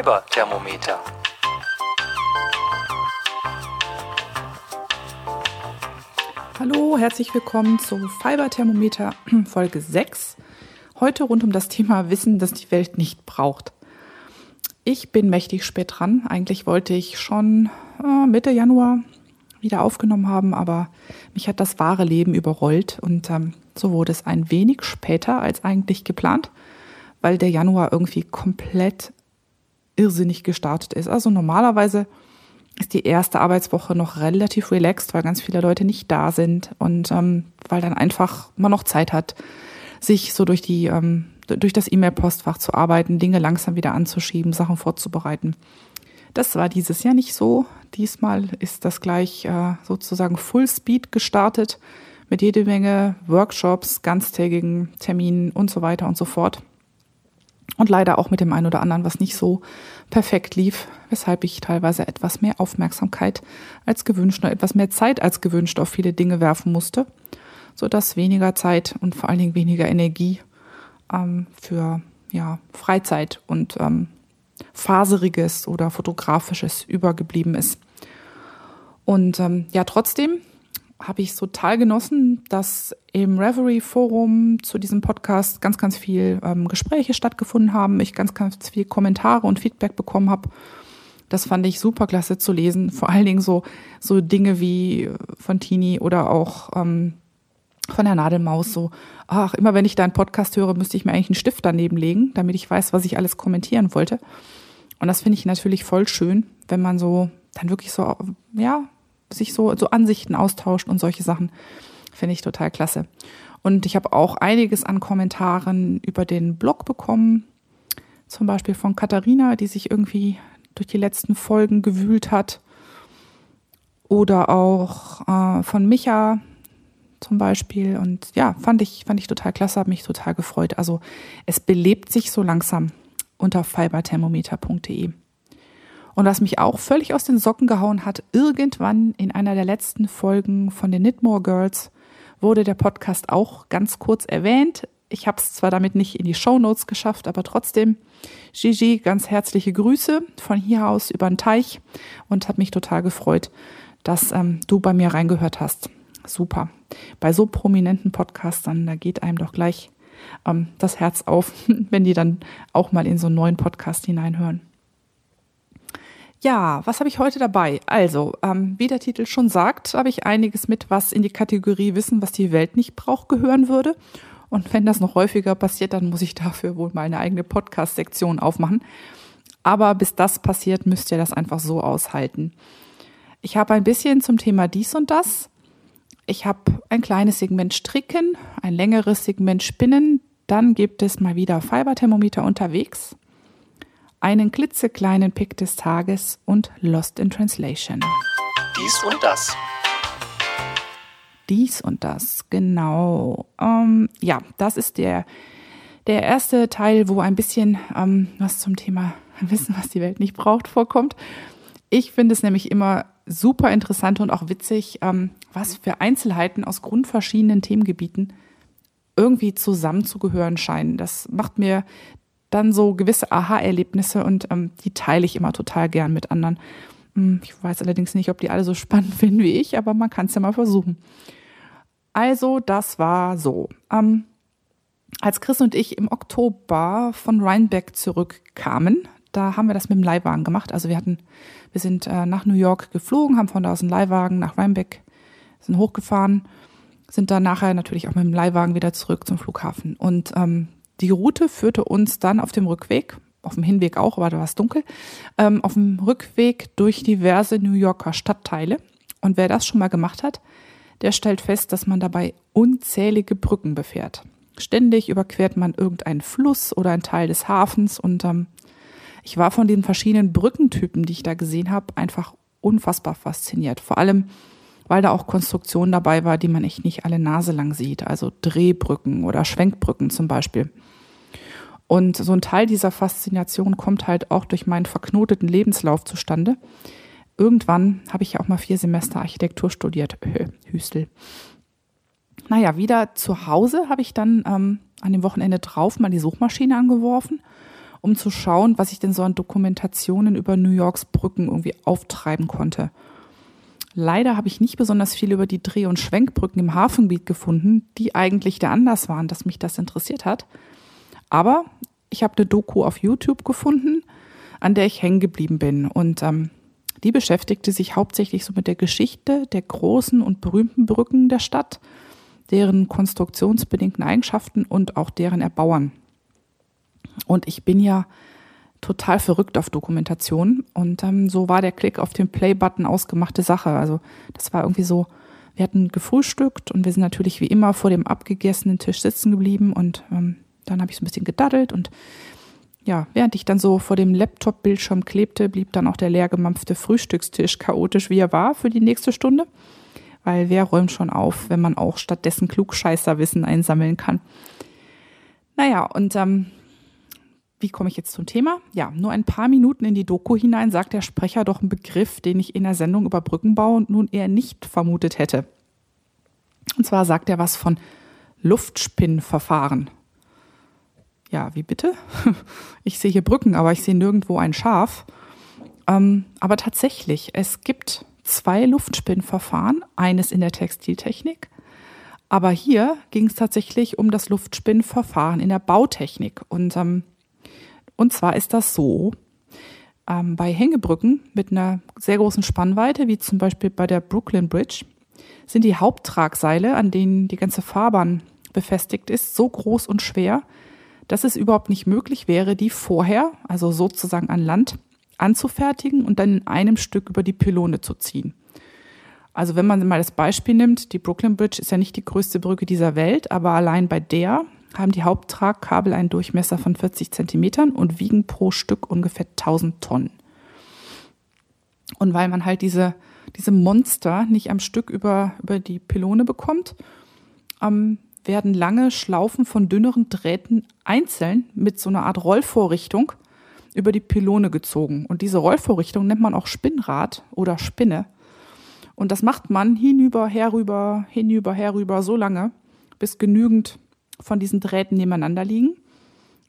Fiber-Thermometer. Hallo, herzlich willkommen zu Fiber-Thermometer Folge 6. Heute rund um das Thema Wissen, das die Welt nicht braucht. Ich bin mächtig spät dran. Eigentlich wollte ich schon äh, Mitte Januar wieder aufgenommen haben, aber mich hat das wahre Leben überrollt und ähm, so wurde es ein wenig später als eigentlich geplant, weil der Januar irgendwie komplett irrsinnig gestartet ist. Also normalerweise ist die erste Arbeitswoche noch relativ relaxed, weil ganz viele Leute nicht da sind und ähm, weil dann einfach man noch Zeit hat, sich so durch die ähm, durch das E-Mail-Postfach zu arbeiten, Dinge langsam wieder anzuschieben, Sachen vorzubereiten. Das war dieses Jahr nicht so. Diesmal ist das gleich äh, sozusagen Full Speed gestartet mit jede Menge Workshops, ganztägigen Terminen und so weiter und so fort. Und leider auch mit dem einen oder anderen, was nicht so perfekt lief, weshalb ich teilweise etwas mehr Aufmerksamkeit als gewünscht oder etwas mehr Zeit als gewünscht auf viele Dinge werfen musste, sodass weniger Zeit und vor allen Dingen weniger Energie ähm, für ja, Freizeit und ähm, faseriges oder fotografisches übergeblieben ist. Und ähm, ja, trotzdem habe ich total genossen, dass im Reverie Forum zu diesem Podcast ganz, ganz viel ähm, Gespräche stattgefunden haben, ich ganz, ganz viel Kommentare und Feedback bekommen habe. Das fand ich super klasse zu lesen. Vor allen Dingen so, so Dinge wie von Tini oder auch ähm, von der Nadelmaus so, ach, immer wenn ich da einen Podcast höre, müsste ich mir eigentlich einen Stift daneben legen, damit ich weiß, was ich alles kommentieren wollte. Und das finde ich natürlich voll schön, wenn man so dann wirklich so, ja, sich so, so Ansichten austauscht und solche Sachen. Finde ich total klasse. Und ich habe auch einiges an Kommentaren über den Blog bekommen. Zum Beispiel von Katharina, die sich irgendwie durch die letzten Folgen gewühlt hat. Oder auch äh, von Micha zum Beispiel. Und ja, fand ich, fand ich total klasse, habe mich total gefreut. Also es belebt sich so langsam unter fiberthermometer.de. Und was mich auch völlig aus den Socken gehauen hat, irgendwann in einer der letzten Folgen von den Knitmore Girls wurde der Podcast auch ganz kurz erwähnt. Ich habe es zwar damit nicht in die Show Notes geschafft, aber trotzdem, Gigi, ganz herzliche Grüße von hier aus über den Teich und hat mich total gefreut, dass ähm, du bei mir reingehört hast. Super. Bei so prominenten Podcastern, da geht einem doch gleich ähm, das Herz auf, wenn die dann auch mal in so einen neuen Podcast hineinhören. Ja, was habe ich heute dabei? Also, ähm, wie der Titel schon sagt, habe ich einiges mit, was in die Kategorie Wissen, was die Welt nicht braucht, gehören würde. Und wenn das noch häufiger passiert, dann muss ich dafür wohl mal eine eigene Podcast-Sektion aufmachen. Aber bis das passiert, müsst ihr das einfach so aushalten. Ich habe ein bisschen zum Thema dies und das. Ich habe ein kleines Segment Stricken, ein längeres Segment Spinnen. Dann gibt es mal wieder Fiberthermometer unterwegs einen klitzekleinen Pick des Tages und Lost in Translation. Dies und das. Dies und das, genau. Ähm, ja, das ist der, der erste Teil, wo ein bisschen ähm, was zum Thema Wissen, was die Welt nicht braucht, vorkommt. Ich finde es nämlich immer super interessant und auch witzig, ähm, was für Einzelheiten aus grundverschiedenen Themengebieten irgendwie zusammenzugehören scheinen. Das macht mir dann so gewisse Aha-Erlebnisse und ähm, die teile ich immer total gern mit anderen. Hm, ich weiß allerdings nicht, ob die alle so spannend finden wie ich, aber man kann es ja mal versuchen. Also, das war so. Ähm, als Chris und ich im Oktober von Rhinebeck zurückkamen, da haben wir das mit dem Leihwagen gemacht. Also wir hatten, wir sind äh, nach New York geflogen, haben von da aus einen Leihwagen nach Rhinebeck, sind hochgefahren, sind dann nachher natürlich auch mit dem Leihwagen wieder zurück zum Flughafen. Und ähm, die Route führte uns dann auf dem Rückweg, auf dem Hinweg auch, aber da war es dunkel, ähm, auf dem Rückweg durch diverse New Yorker Stadtteile. Und wer das schon mal gemacht hat, der stellt fest, dass man dabei unzählige Brücken befährt. Ständig überquert man irgendeinen Fluss oder einen Teil des Hafens und ähm, ich war von den verschiedenen Brückentypen, die ich da gesehen habe, einfach unfassbar fasziniert. Vor allem, weil da auch Konstruktionen dabei war, die man echt nicht alle Nase lang sieht. Also Drehbrücken oder Schwenkbrücken zum Beispiel. Und so ein Teil dieser Faszination kommt halt auch durch meinen verknoteten Lebenslauf zustande. Irgendwann habe ich ja auch mal vier Semester Architektur studiert. Hüstel. Naja, wieder zu Hause habe ich dann ähm, an dem Wochenende drauf mal die Suchmaschine angeworfen um zu schauen, was ich denn so an Dokumentationen über New Yorks Brücken irgendwie auftreiben konnte. Leider habe ich nicht besonders viel über die Dreh- und Schwenkbrücken im Hafengebiet gefunden, die eigentlich der Anlass waren, dass mich das interessiert hat. Aber ich habe eine Doku auf YouTube gefunden, an der ich hängen geblieben bin. Und ähm, die beschäftigte sich hauptsächlich so mit der Geschichte der großen und berühmten Brücken der Stadt, deren konstruktionsbedingten Eigenschaften und auch deren Erbauern. Und ich bin ja total verrückt auf Dokumentation. Und ähm, so war der Klick auf den Play-Button ausgemachte Sache. Also das war irgendwie so, wir hatten gefrühstückt und wir sind natürlich wie immer vor dem abgegessenen Tisch sitzen geblieben und ähm, dann habe ich so ein bisschen gedaddelt und ja, während ich dann so vor dem Laptop-Bildschirm klebte, blieb dann auch der leergemampfte Frühstückstisch chaotisch, wie er war, für die nächste Stunde. Weil wer räumt schon auf, wenn man auch stattdessen Klugscheißerwissen einsammeln kann? Naja, und ähm, wie komme ich jetzt zum Thema? Ja, nur ein paar Minuten in die Doku hinein sagt der Sprecher doch einen Begriff, den ich in der Sendung über Brückenbau nun eher nicht vermutet hätte. Und zwar sagt er was von Luftspinnverfahren. Ja, wie bitte? Ich sehe hier Brücken, aber ich sehe nirgendwo ein Schaf. Ähm, aber tatsächlich, es gibt zwei Luftspinnverfahren, eines in der Textiltechnik. Aber hier ging es tatsächlich um das Luftspinnverfahren in der Bautechnik. Und ähm, und zwar ist das so, ähm, bei Hängebrücken mit einer sehr großen Spannweite, wie zum Beispiel bei der Brooklyn Bridge, sind die Haupttragseile, an denen die ganze Fahrbahn befestigt ist, so groß und schwer, dass es überhaupt nicht möglich wäre, die vorher, also sozusagen an Land, anzufertigen und dann in einem Stück über die Pylone zu ziehen. Also wenn man mal das Beispiel nimmt, die Brooklyn Bridge ist ja nicht die größte Brücke dieser Welt, aber allein bei der haben die Haupttragkabel einen Durchmesser von 40 Zentimetern und wiegen pro Stück ungefähr 1000 Tonnen. Und weil man halt diese, diese Monster nicht am Stück über, über die Pylone bekommt, ähm, werden lange Schlaufen von dünneren Drähten einzeln mit so einer Art Rollvorrichtung über die Pylone gezogen. Und diese Rollvorrichtung nennt man auch Spinnrad oder Spinne. Und das macht man hinüber, herüber, hinüber, herüber so lange, bis genügend von diesen Drähten nebeneinander liegen.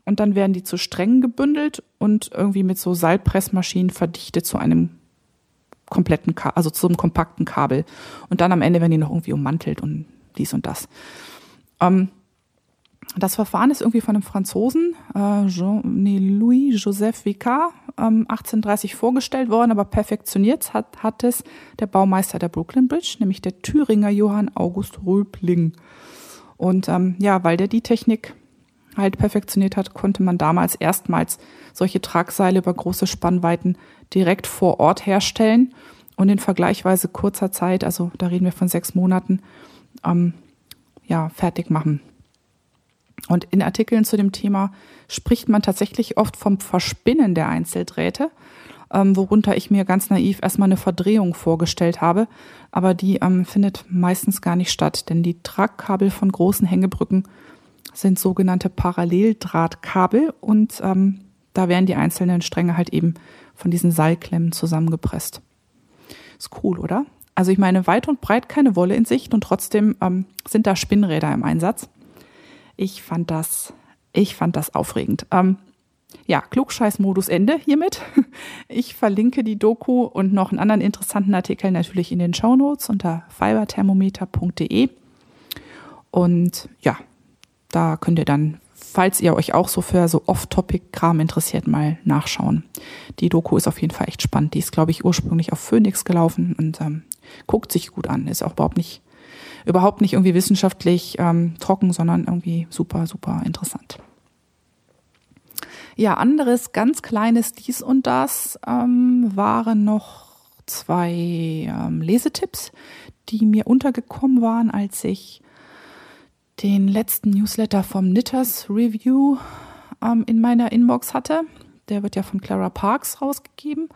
Und dann werden die zu Strängen gebündelt und irgendwie mit so Seilpressmaschinen verdichtet zu einem kompletten, Ka also zu einem kompakten Kabel. Und dann am Ende werden die noch irgendwie ummantelt und dies und das. Ähm, das Verfahren ist irgendwie von einem Franzosen, äh, Jean, nee, Louis Joseph Vicard, ähm, 1830 vorgestellt worden, aber perfektioniert hat, hat es der Baumeister der Brooklyn Bridge, nämlich der Thüringer Johann August Röbling. Und ähm, ja, weil der die Technik halt perfektioniert hat, konnte man damals erstmals solche Tragseile über große Spannweiten direkt vor Ort herstellen und in vergleichsweise kurzer Zeit, also da reden wir von sechs Monaten, ähm, ja, fertig machen. Und in Artikeln zu dem Thema spricht man tatsächlich oft vom Verspinnen der Einzeldrähte ähm, worunter ich mir ganz naiv erstmal eine Verdrehung vorgestellt habe. Aber die ähm, findet meistens gar nicht statt, denn die Tragkabel von großen Hängebrücken sind sogenannte Paralleldrahtkabel und ähm, da werden die einzelnen Stränge halt eben von diesen Seilklemmen zusammengepresst. Ist cool, oder? Also ich meine, weit und breit keine Wolle in Sicht und trotzdem ähm, sind da Spinnräder im Einsatz. Ich fand das, ich fand das aufregend. Ähm, ja, Klugscheiß-Modus Ende hiermit. Ich verlinke die Doku und noch einen anderen interessanten Artikel natürlich in den Show Notes unter fiberthermometer.de. Und ja, da könnt ihr dann, falls ihr euch auch so für so Off-Topic-Kram interessiert, mal nachschauen. Die Doku ist auf jeden Fall echt spannend. Die ist, glaube ich, ursprünglich auf Phoenix gelaufen und ähm, guckt sich gut an. Ist auch überhaupt nicht, überhaupt nicht irgendwie wissenschaftlich ähm, trocken, sondern irgendwie super, super interessant. Ja, anderes ganz kleines dies und das ähm, waren noch zwei ähm, Lesetipps, die mir untergekommen waren, als ich den letzten Newsletter vom Knitters Review ähm, in meiner Inbox hatte. Der wird ja von Clara Parks rausgegeben.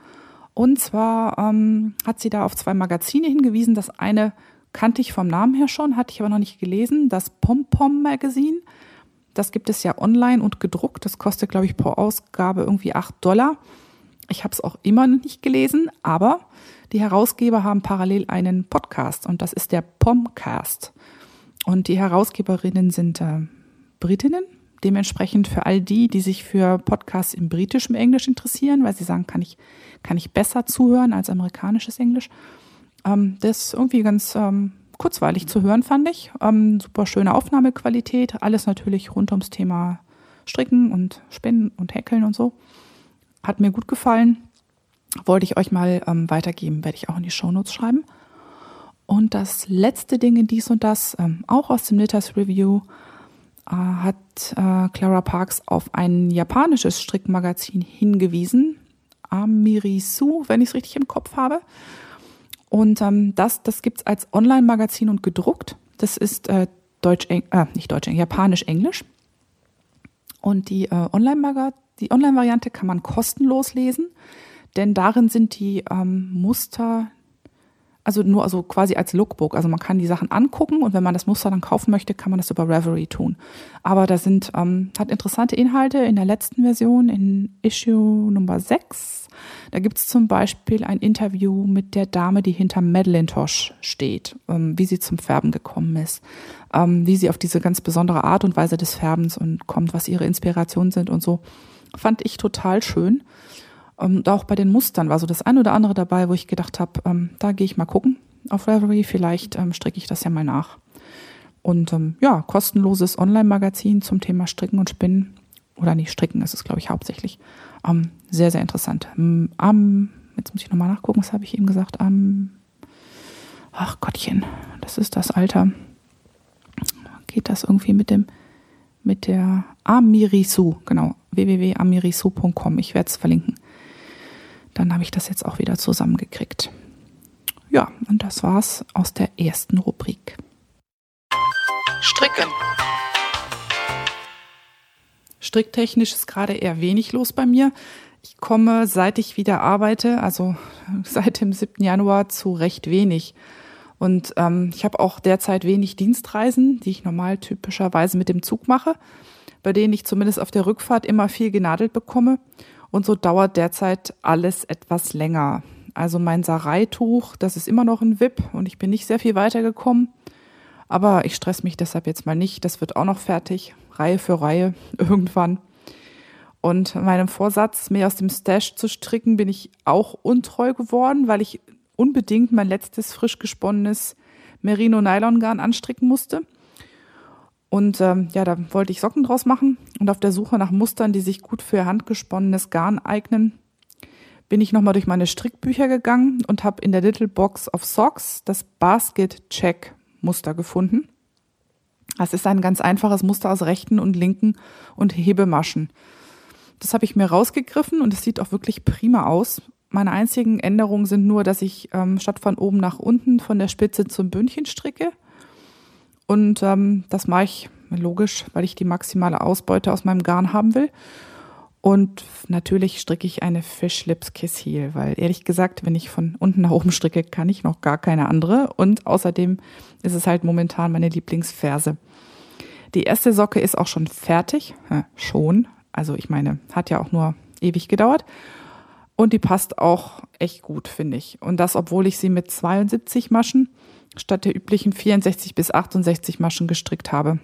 Und zwar ähm, hat sie da auf zwei Magazine hingewiesen. Das eine kannte ich vom Namen her schon, hatte ich aber noch nicht gelesen. Das Pom Pom Magazine das gibt es ja online und gedruckt. Das kostet, glaube ich, pro Ausgabe irgendwie acht Dollar. Ich habe es auch immer noch nicht gelesen, aber die Herausgeber haben parallel einen Podcast und das ist der Pomcast. Und die Herausgeberinnen sind äh, Britinnen, dementsprechend für all die, die sich für Podcasts im britischen Englisch interessieren, weil sie sagen, kann ich, kann ich besser zuhören als amerikanisches Englisch. Ähm, das ist irgendwie ganz ähm, kurzweilig zu hören, fand ich. Ähm, super schöne Aufnahmequalität, alles natürlich rund ums Thema Stricken und Spinnen und Häkeln und so. Hat mir gut gefallen. Wollte ich euch mal ähm, weitergeben, werde ich auch in die Shownotes schreiben. Und das letzte Ding in dies und das, ähm, auch aus dem Knitters Review, äh, hat äh, Clara Parks auf ein japanisches Strickmagazin hingewiesen. Amirisu, wenn ich es richtig im Kopf habe. Und ähm, das, das gibt es als Online-Magazin und gedruckt. Das ist äh, Deutsch, äh, nicht Deutsch, Japanisch-Englisch. Und die äh, Online-Variante Online kann man kostenlos lesen, denn darin sind die ähm, Muster also nur also quasi als Lookbook. Also man kann die Sachen angucken und wenn man das Muster dann kaufen möchte, kann man das über Reverie tun. Aber da sind, ähm, hat interessante Inhalte in der letzten Version, in Issue Nummer 6. Da gibt es zum Beispiel ein Interview mit der Dame, die hinter Madeleine Tosh steht, ähm, wie sie zum Färben gekommen ist, ähm, wie sie auf diese ganz besondere Art und Weise des Färbens und kommt, was ihre Inspirationen sind und so. Fand ich total schön. Und auch bei den Mustern war so das ein oder andere dabei, wo ich gedacht habe, ähm, da gehe ich mal gucken auf Ravelry, vielleicht ähm, stricke ich das ja mal nach. Und ähm, ja, kostenloses Online-Magazin zum Thema Stricken und Spinnen. Oder nicht Stricken, ist es, glaube ich, hauptsächlich. Ähm, sehr, sehr interessant. Ähm, am, jetzt muss ich nochmal nachgucken, was habe ich eben gesagt? Am, ach Gottchen, das ist das Alter. Geht das irgendwie mit dem, mit der Amirisu, genau, www.amirisu.com. Ich werde es verlinken dann habe ich das jetzt auch wieder zusammengekriegt. Ja, und das war's aus der ersten Rubrik. Stricken. Stricktechnisch ist gerade eher wenig los bei mir. Ich komme, seit ich wieder arbeite, also seit dem 7. Januar, zu recht wenig. Und ähm, ich habe auch derzeit wenig Dienstreisen, die ich normal typischerweise mit dem Zug mache, bei denen ich zumindest auf der Rückfahrt immer viel genadelt bekomme. Und so dauert derzeit alles etwas länger. Also mein Sarai-Tuch, das ist immer noch ein VIP und ich bin nicht sehr viel weitergekommen. Aber ich stress mich deshalb jetzt mal nicht. Das wird auch noch fertig, Reihe für Reihe, irgendwann. Und meinem Vorsatz, mehr aus dem Stash zu stricken, bin ich auch untreu geworden, weil ich unbedingt mein letztes frisch gesponnenes Merino-Nylon-Garn anstricken musste. Und ähm, ja, da wollte ich Socken draus machen. Und auf der Suche nach Mustern, die sich gut für handgesponnenes Garn eignen, bin ich nochmal durch meine Strickbücher gegangen und habe in der Little Box of Socks das Basket Check Muster gefunden. Das ist ein ganz einfaches Muster aus rechten und linken und Hebemaschen. Das habe ich mir rausgegriffen und es sieht auch wirklich prima aus. Meine einzigen Änderungen sind nur, dass ich ähm, statt von oben nach unten von der Spitze zum Bündchen stricke und ähm, das mache ich logisch, weil ich die maximale Ausbeute aus meinem Garn haben will. Und natürlich stricke ich eine Fish Lips Kiss Heel, weil ehrlich gesagt, wenn ich von unten nach oben stricke, kann ich noch gar keine andere. Und außerdem ist es halt momentan meine Lieblingsferse. Die erste Socke ist auch schon fertig. Ja, schon. Also ich meine, hat ja auch nur ewig gedauert. Und die passt auch echt gut, finde ich. Und das, obwohl ich sie mit 72 Maschen statt der üblichen 64 bis 68 Maschen gestrickt habe.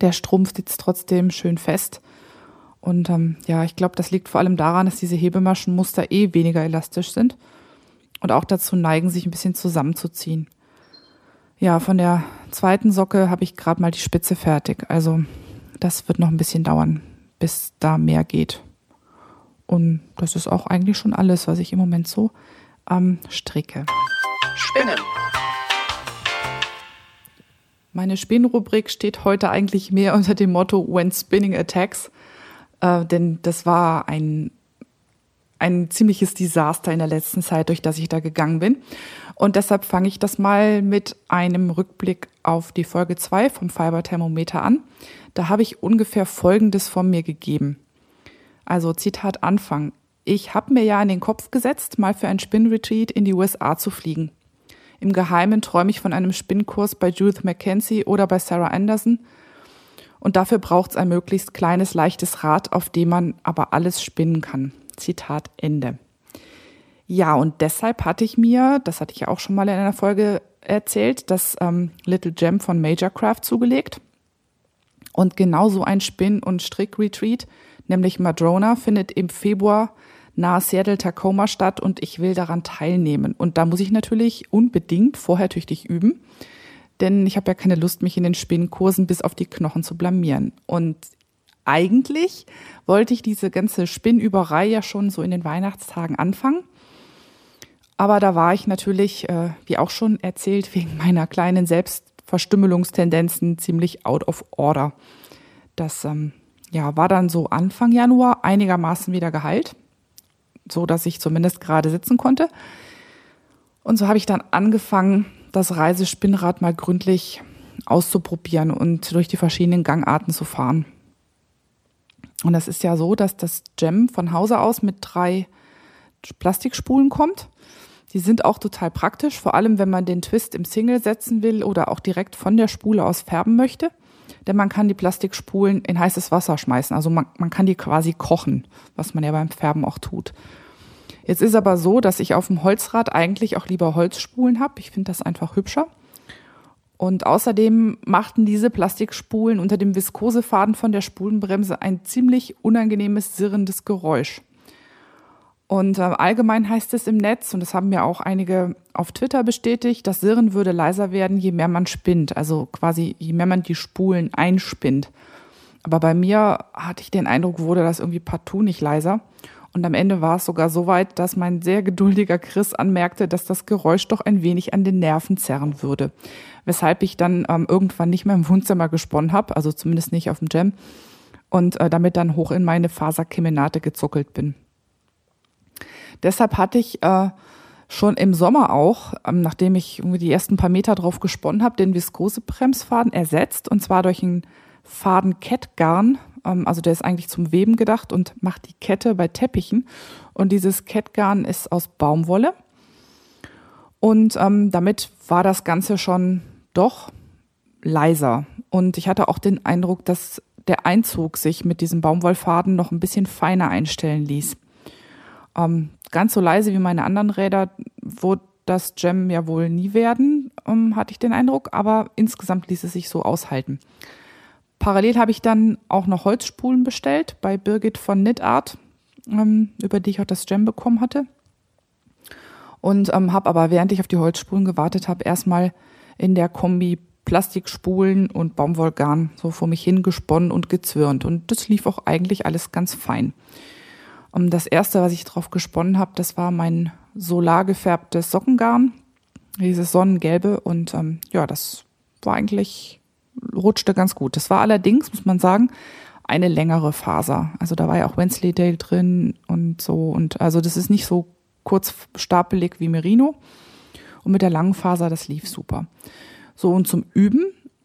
Der Strumpf sitzt trotzdem schön fest. Und ähm, ja, ich glaube, das liegt vor allem daran, dass diese Hebemaschenmuster eh weniger elastisch sind und auch dazu neigen, sich ein bisschen zusammenzuziehen. Ja, von der zweiten Socke habe ich gerade mal die Spitze fertig. Also das wird noch ein bisschen dauern, bis da mehr geht. Und das ist auch eigentlich schon alles, was ich im Moment so ähm, stricke. Spinnen. Meine Spinnrubrik steht heute eigentlich mehr unter dem Motto When Spinning Attacks, äh, denn das war ein, ein ziemliches Desaster in der letzten Zeit, durch das ich da gegangen bin. Und deshalb fange ich das mal mit einem Rückblick auf die Folge 2 vom Fiber-Thermometer an. Da habe ich ungefähr Folgendes von mir gegeben. Also Zitat Anfang. Ich habe mir ja in den Kopf gesetzt, mal für ein Spin-Retreat in die USA zu fliegen. Im Geheimen träume ich von einem Spinnkurs bei Judith McKenzie oder bei Sarah Anderson. Und dafür braucht es ein möglichst kleines, leichtes Rad, auf dem man aber alles spinnen kann. Zitat Ende. Ja, und deshalb hatte ich mir, das hatte ich ja auch schon mal in einer Folge erzählt, das ähm, Little Gem von Major Craft zugelegt. Und genauso ein Spinn- und Strick-Retreat, nämlich Madrona, findet im Februar nahe Seattle Tacoma statt und ich will daran teilnehmen. Und da muss ich natürlich unbedingt vorher tüchtig üben, denn ich habe ja keine Lust, mich in den Spinnkursen bis auf die Knochen zu blamieren. Und eigentlich wollte ich diese ganze Spinnüberei ja schon so in den Weihnachtstagen anfangen. Aber da war ich natürlich, äh, wie auch schon erzählt, wegen meiner kleinen Selbstverstümmelungstendenzen ziemlich out of order. Das ähm, ja, war dann so Anfang Januar einigermaßen wieder geheilt, so dass ich zumindest gerade sitzen konnte. Und so habe ich dann angefangen, das Reisespinnrad mal gründlich auszuprobieren und durch die verschiedenen Gangarten zu fahren. Und das ist ja so, dass das Gem von Hause aus mit drei Plastikspulen kommt. Die sind auch total praktisch, vor allem wenn man den Twist im Single setzen will oder auch direkt von der Spule aus färben möchte. Denn man kann die Plastikspulen in heißes Wasser schmeißen. Also man, man kann die quasi kochen, was man ja beim Färben auch tut. Jetzt ist aber so, dass ich auf dem Holzrad eigentlich auch lieber Holzspulen habe. Ich finde das einfach hübscher. Und außerdem machten diese Plastikspulen unter dem Viskosefaden von der Spulenbremse ein ziemlich unangenehmes, sirrendes Geräusch. Und äh, allgemein heißt es im Netz, und das haben mir auch einige auf Twitter bestätigt, das Sirren würde leiser werden, je mehr man spinnt. Also quasi, je mehr man die Spulen einspinnt. Aber bei mir hatte ich den Eindruck, wurde das irgendwie partout nicht leiser. Und am Ende war es sogar so weit, dass mein sehr geduldiger Chris anmerkte, dass das Geräusch doch ein wenig an den Nerven zerren würde. Weshalb ich dann ähm, irgendwann nicht mehr im Wohnzimmer gesponnen habe, also zumindest nicht auf dem Jam, und äh, damit dann hoch in meine Faserkemenate gezuckelt bin. Deshalb hatte ich äh, schon im Sommer auch, ähm, nachdem ich irgendwie die ersten paar Meter drauf gesponnen habe, den Viskosebremsfaden ersetzt und zwar durch einen Faden Kettgarn ähm, also der ist eigentlich zum Weben gedacht und macht die Kette bei Teppichen. Und dieses Kettgarn ist aus Baumwolle. Und ähm, damit war das Ganze schon doch leiser. Und ich hatte auch den Eindruck, dass der Einzug sich mit diesem Baumwollfaden noch ein bisschen feiner einstellen ließ. Ähm, ganz so leise wie meine anderen Räder wurde das Gem ja wohl nie werden, ähm, hatte ich den Eindruck, aber insgesamt ließ es sich so aushalten. Parallel habe ich dann auch noch Holzspulen bestellt bei Birgit von Knitart, ähm, über die ich auch das Gem bekommen hatte. Und ähm, habe aber, während ich auf die Holzspulen gewartet habe, erstmal in der Kombi Plastikspulen und Baumwollgarn so vor mich hingesponnen und gezwirnt. Und das lief auch eigentlich alles ganz fein. Ähm, das erste, was ich drauf gesponnen habe, das war mein solar gefärbtes Sockengarn, dieses Sonnengelbe. Und ähm, ja, das war eigentlich rutschte ganz gut. Das war allerdings, muss man sagen, eine längere Faser. Also da war ja auch Wensleydale drin und so. Und also das ist nicht so kurz stapelig wie Merino. Und mit der langen Faser, das lief super. So, und zum Üben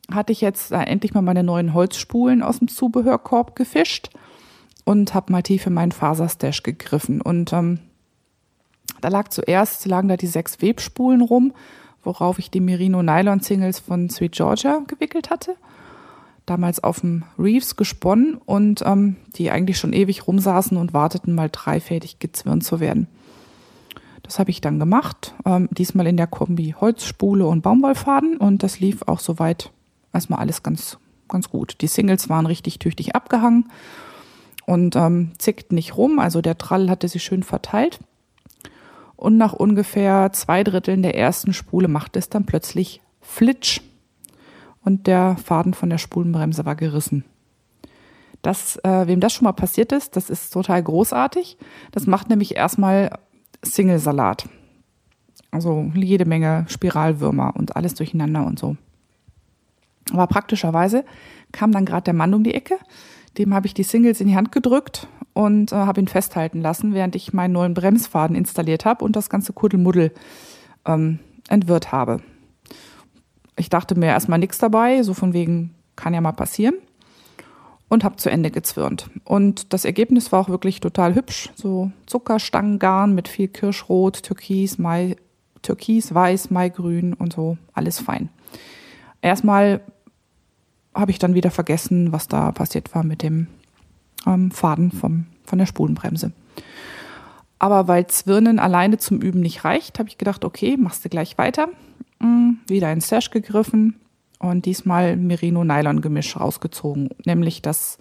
hatte ich jetzt äh, endlich mal meine neuen Holzspulen aus dem Zubehörkorb gefischt und habe mal tief in meinen Faserstash gegriffen. Und ähm, da lag zuerst, lagen da die sechs Webspulen rum worauf ich die Merino Nylon Singles von Sweet Georgia gewickelt hatte. Damals auf dem Reeves gesponnen und ähm, die eigentlich schon ewig rumsaßen und warteten, mal dreifädig gezwirnt zu werden. Das habe ich dann gemacht, ähm, diesmal in der Kombi Holzspule und Baumwollfaden und das lief auch soweit erstmal alles ganz, ganz gut. Die Singles waren richtig tüchtig abgehangen und ähm, zickten nicht rum, also der Trall hatte sich schön verteilt. Und nach ungefähr zwei Dritteln der ersten Spule machte es dann plötzlich Flitsch. Und der Faden von der Spulenbremse war gerissen. Das, äh, wem das schon mal passiert ist, das ist total großartig. Das macht nämlich erstmal Single-Salat. Also jede Menge Spiralwürmer und alles durcheinander und so. Aber praktischerweise kam dann gerade der Mann um die Ecke. Dem habe ich die Singles in die Hand gedrückt und äh, habe ihn festhalten lassen, während ich meinen neuen Bremsfaden installiert habe und das ganze Kuddelmuddel ähm, entwirrt habe. Ich dachte mir erstmal nichts dabei, so von wegen kann ja mal passieren und habe zu Ende gezwirnt. Und das Ergebnis war auch wirklich total hübsch, so Zuckerstangengarn mit viel Kirschrot, Türkis, Mai, Türkis, Weiß, Maigrün und so, alles fein. Erstmal habe ich dann wieder vergessen, was da passiert war mit dem ähm, Faden vom, von der Spulenbremse. Aber weil Zwirnen alleine zum Üben nicht reicht, habe ich gedacht, okay, machst du gleich weiter. Mhm, wieder in Stash gegriffen und diesmal Merino-Nylon-Gemisch rausgezogen, nämlich das,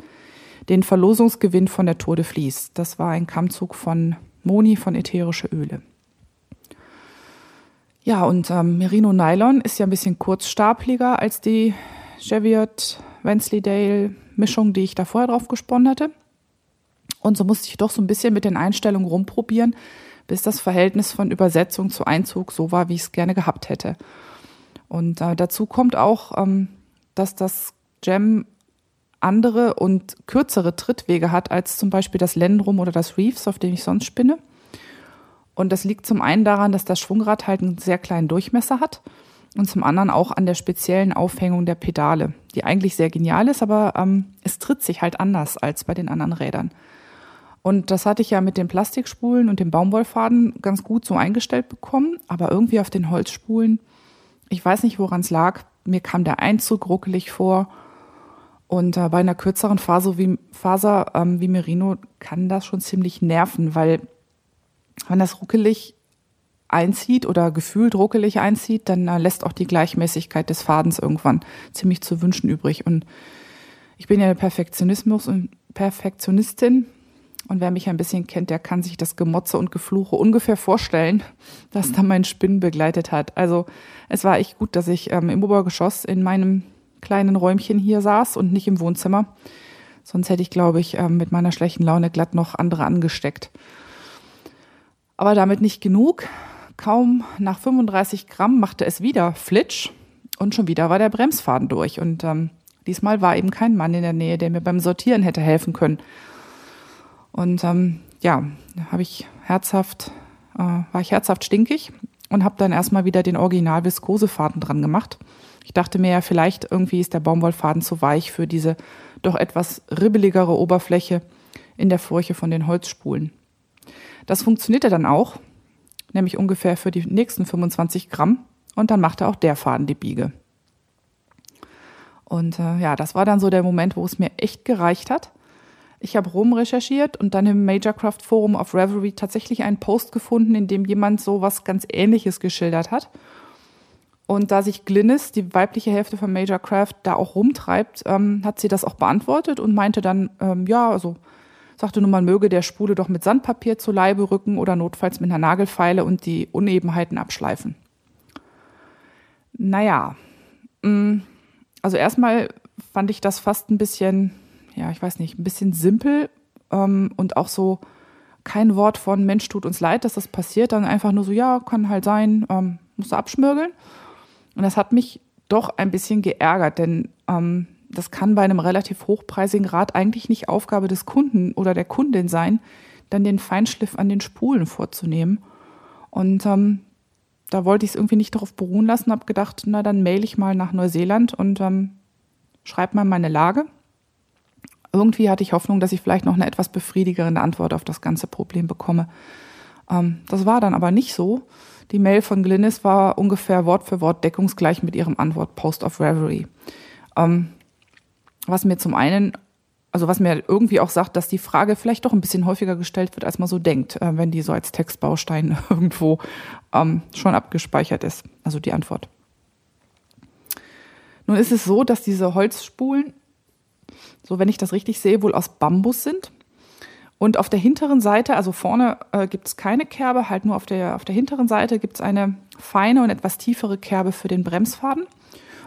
den Verlosungsgewinn von der Tour de Vlies. Das war ein Kammzug von Moni von Ätherische Öle. Ja, und ähm, Merino Nylon ist ja ein bisschen kurzstapliger als die Cheviot Wensleydale Mischung, die ich da vorher drauf gesponnen hatte. Und so musste ich doch so ein bisschen mit den Einstellungen rumprobieren, bis das Verhältnis von Übersetzung zu Einzug so war, wie ich es gerne gehabt hätte. Und äh, dazu kommt auch, ähm, dass das Gem andere und kürzere Trittwege hat als zum Beispiel das Lendrum oder das Reefs, auf dem ich sonst spinne. Und das liegt zum einen daran, dass das Schwungrad halt einen sehr kleinen Durchmesser hat und zum anderen auch an der speziellen Aufhängung der Pedale, die eigentlich sehr genial ist, aber ähm, es tritt sich halt anders als bei den anderen Rädern. Und das hatte ich ja mit den Plastikspulen und dem Baumwollfaden ganz gut so eingestellt bekommen, aber irgendwie auf den Holzspulen, ich weiß nicht, woran es lag, mir kam der Einzug ruckelig vor. Und äh, bei einer kürzeren Faser wie, Faser ähm, wie Merino kann das schon ziemlich nerven, weil wenn das ruckelig einzieht oder gefühlt ruckelig einzieht, dann äh, lässt auch die Gleichmäßigkeit des Fadens irgendwann ziemlich zu wünschen übrig. Und ich bin ja Perfektionismus und Perfektionistin. Und wer mich ein bisschen kennt, der kann sich das Gemotze und Gefluche ungefähr vorstellen, das da mein Spinnen begleitet hat. Also es war echt gut, dass ich ähm, im Obergeschoss in meinem kleinen Räumchen hier saß und nicht im Wohnzimmer. Sonst hätte ich, glaube ich, ähm, mit meiner schlechten Laune glatt noch andere angesteckt. Aber damit nicht genug. Kaum nach 35 Gramm machte es wieder Flitsch und schon wieder war der Bremsfaden durch. Und ähm, diesmal war eben kein Mann in der Nähe, der mir beim Sortieren hätte helfen können. Und ähm, ja, habe ich herzhaft, äh, war ich herzhaft stinkig und habe dann erstmal wieder den Original Viskosefaden dran gemacht. Ich dachte mir ja, vielleicht irgendwie ist der Baumwollfaden zu weich für diese doch etwas ribbeligere Oberfläche in der Furche von den Holzspulen. Das funktionierte dann auch, nämlich ungefähr für die nächsten 25 Gramm. Und dann machte auch der Faden die Biege. Und äh, ja, das war dann so der Moment, wo es mir echt gereicht hat. Ich habe rumrecherchiert und dann im Majorcraft Forum of Reverie tatsächlich einen Post gefunden, in dem jemand so was ganz Ähnliches geschildert hat. Und da sich Glynis, die weibliche Hälfte von Majorcraft, da auch rumtreibt, ähm, hat sie das auch beantwortet und meinte dann, ähm, ja, also sagte nur, man möge der Spule doch mit Sandpapier zu Leibe rücken oder notfalls mit einer Nagelfeile und die Unebenheiten abschleifen. Naja, mm, also erstmal fand ich das fast ein bisschen, ja, ich weiß nicht, ein bisschen simpel ähm, und auch so kein Wort von Mensch tut uns leid, dass das passiert, dann einfach nur so, ja, kann halt sein, ähm, musst du abschmürgeln. Und das hat mich doch ein bisschen geärgert, denn ähm, das kann bei einem relativ hochpreisigen Rad eigentlich nicht Aufgabe des Kunden oder der Kundin sein, dann den Feinschliff an den Spulen vorzunehmen. Und ähm, da wollte ich es irgendwie nicht darauf beruhen lassen, habe gedacht, na dann mail ich mal nach Neuseeland und ähm, schreibe mal meine Lage. Irgendwie hatte ich Hoffnung, dass ich vielleicht noch eine etwas befriedigerende Antwort auf das ganze Problem bekomme. Ähm, das war dann aber nicht so. Die Mail von Glynis war ungefähr Wort für Wort deckungsgleich mit ihrem Antwort Post of Reverie. Ähm, was mir zum einen, also was mir irgendwie auch sagt, dass die Frage vielleicht doch ein bisschen häufiger gestellt wird, als man so denkt, äh, wenn die so als Textbaustein irgendwo ähm, schon abgespeichert ist. Also die Antwort. Nun ist es so, dass diese Holzspulen, so wenn ich das richtig sehe, wohl aus Bambus sind. Und auf der hinteren Seite, also vorne äh, gibt es keine Kerbe, halt nur auf der, auf der hinteren Seite gibt es eine feine und etwas tiefere Kerbe für den Bremsfaden.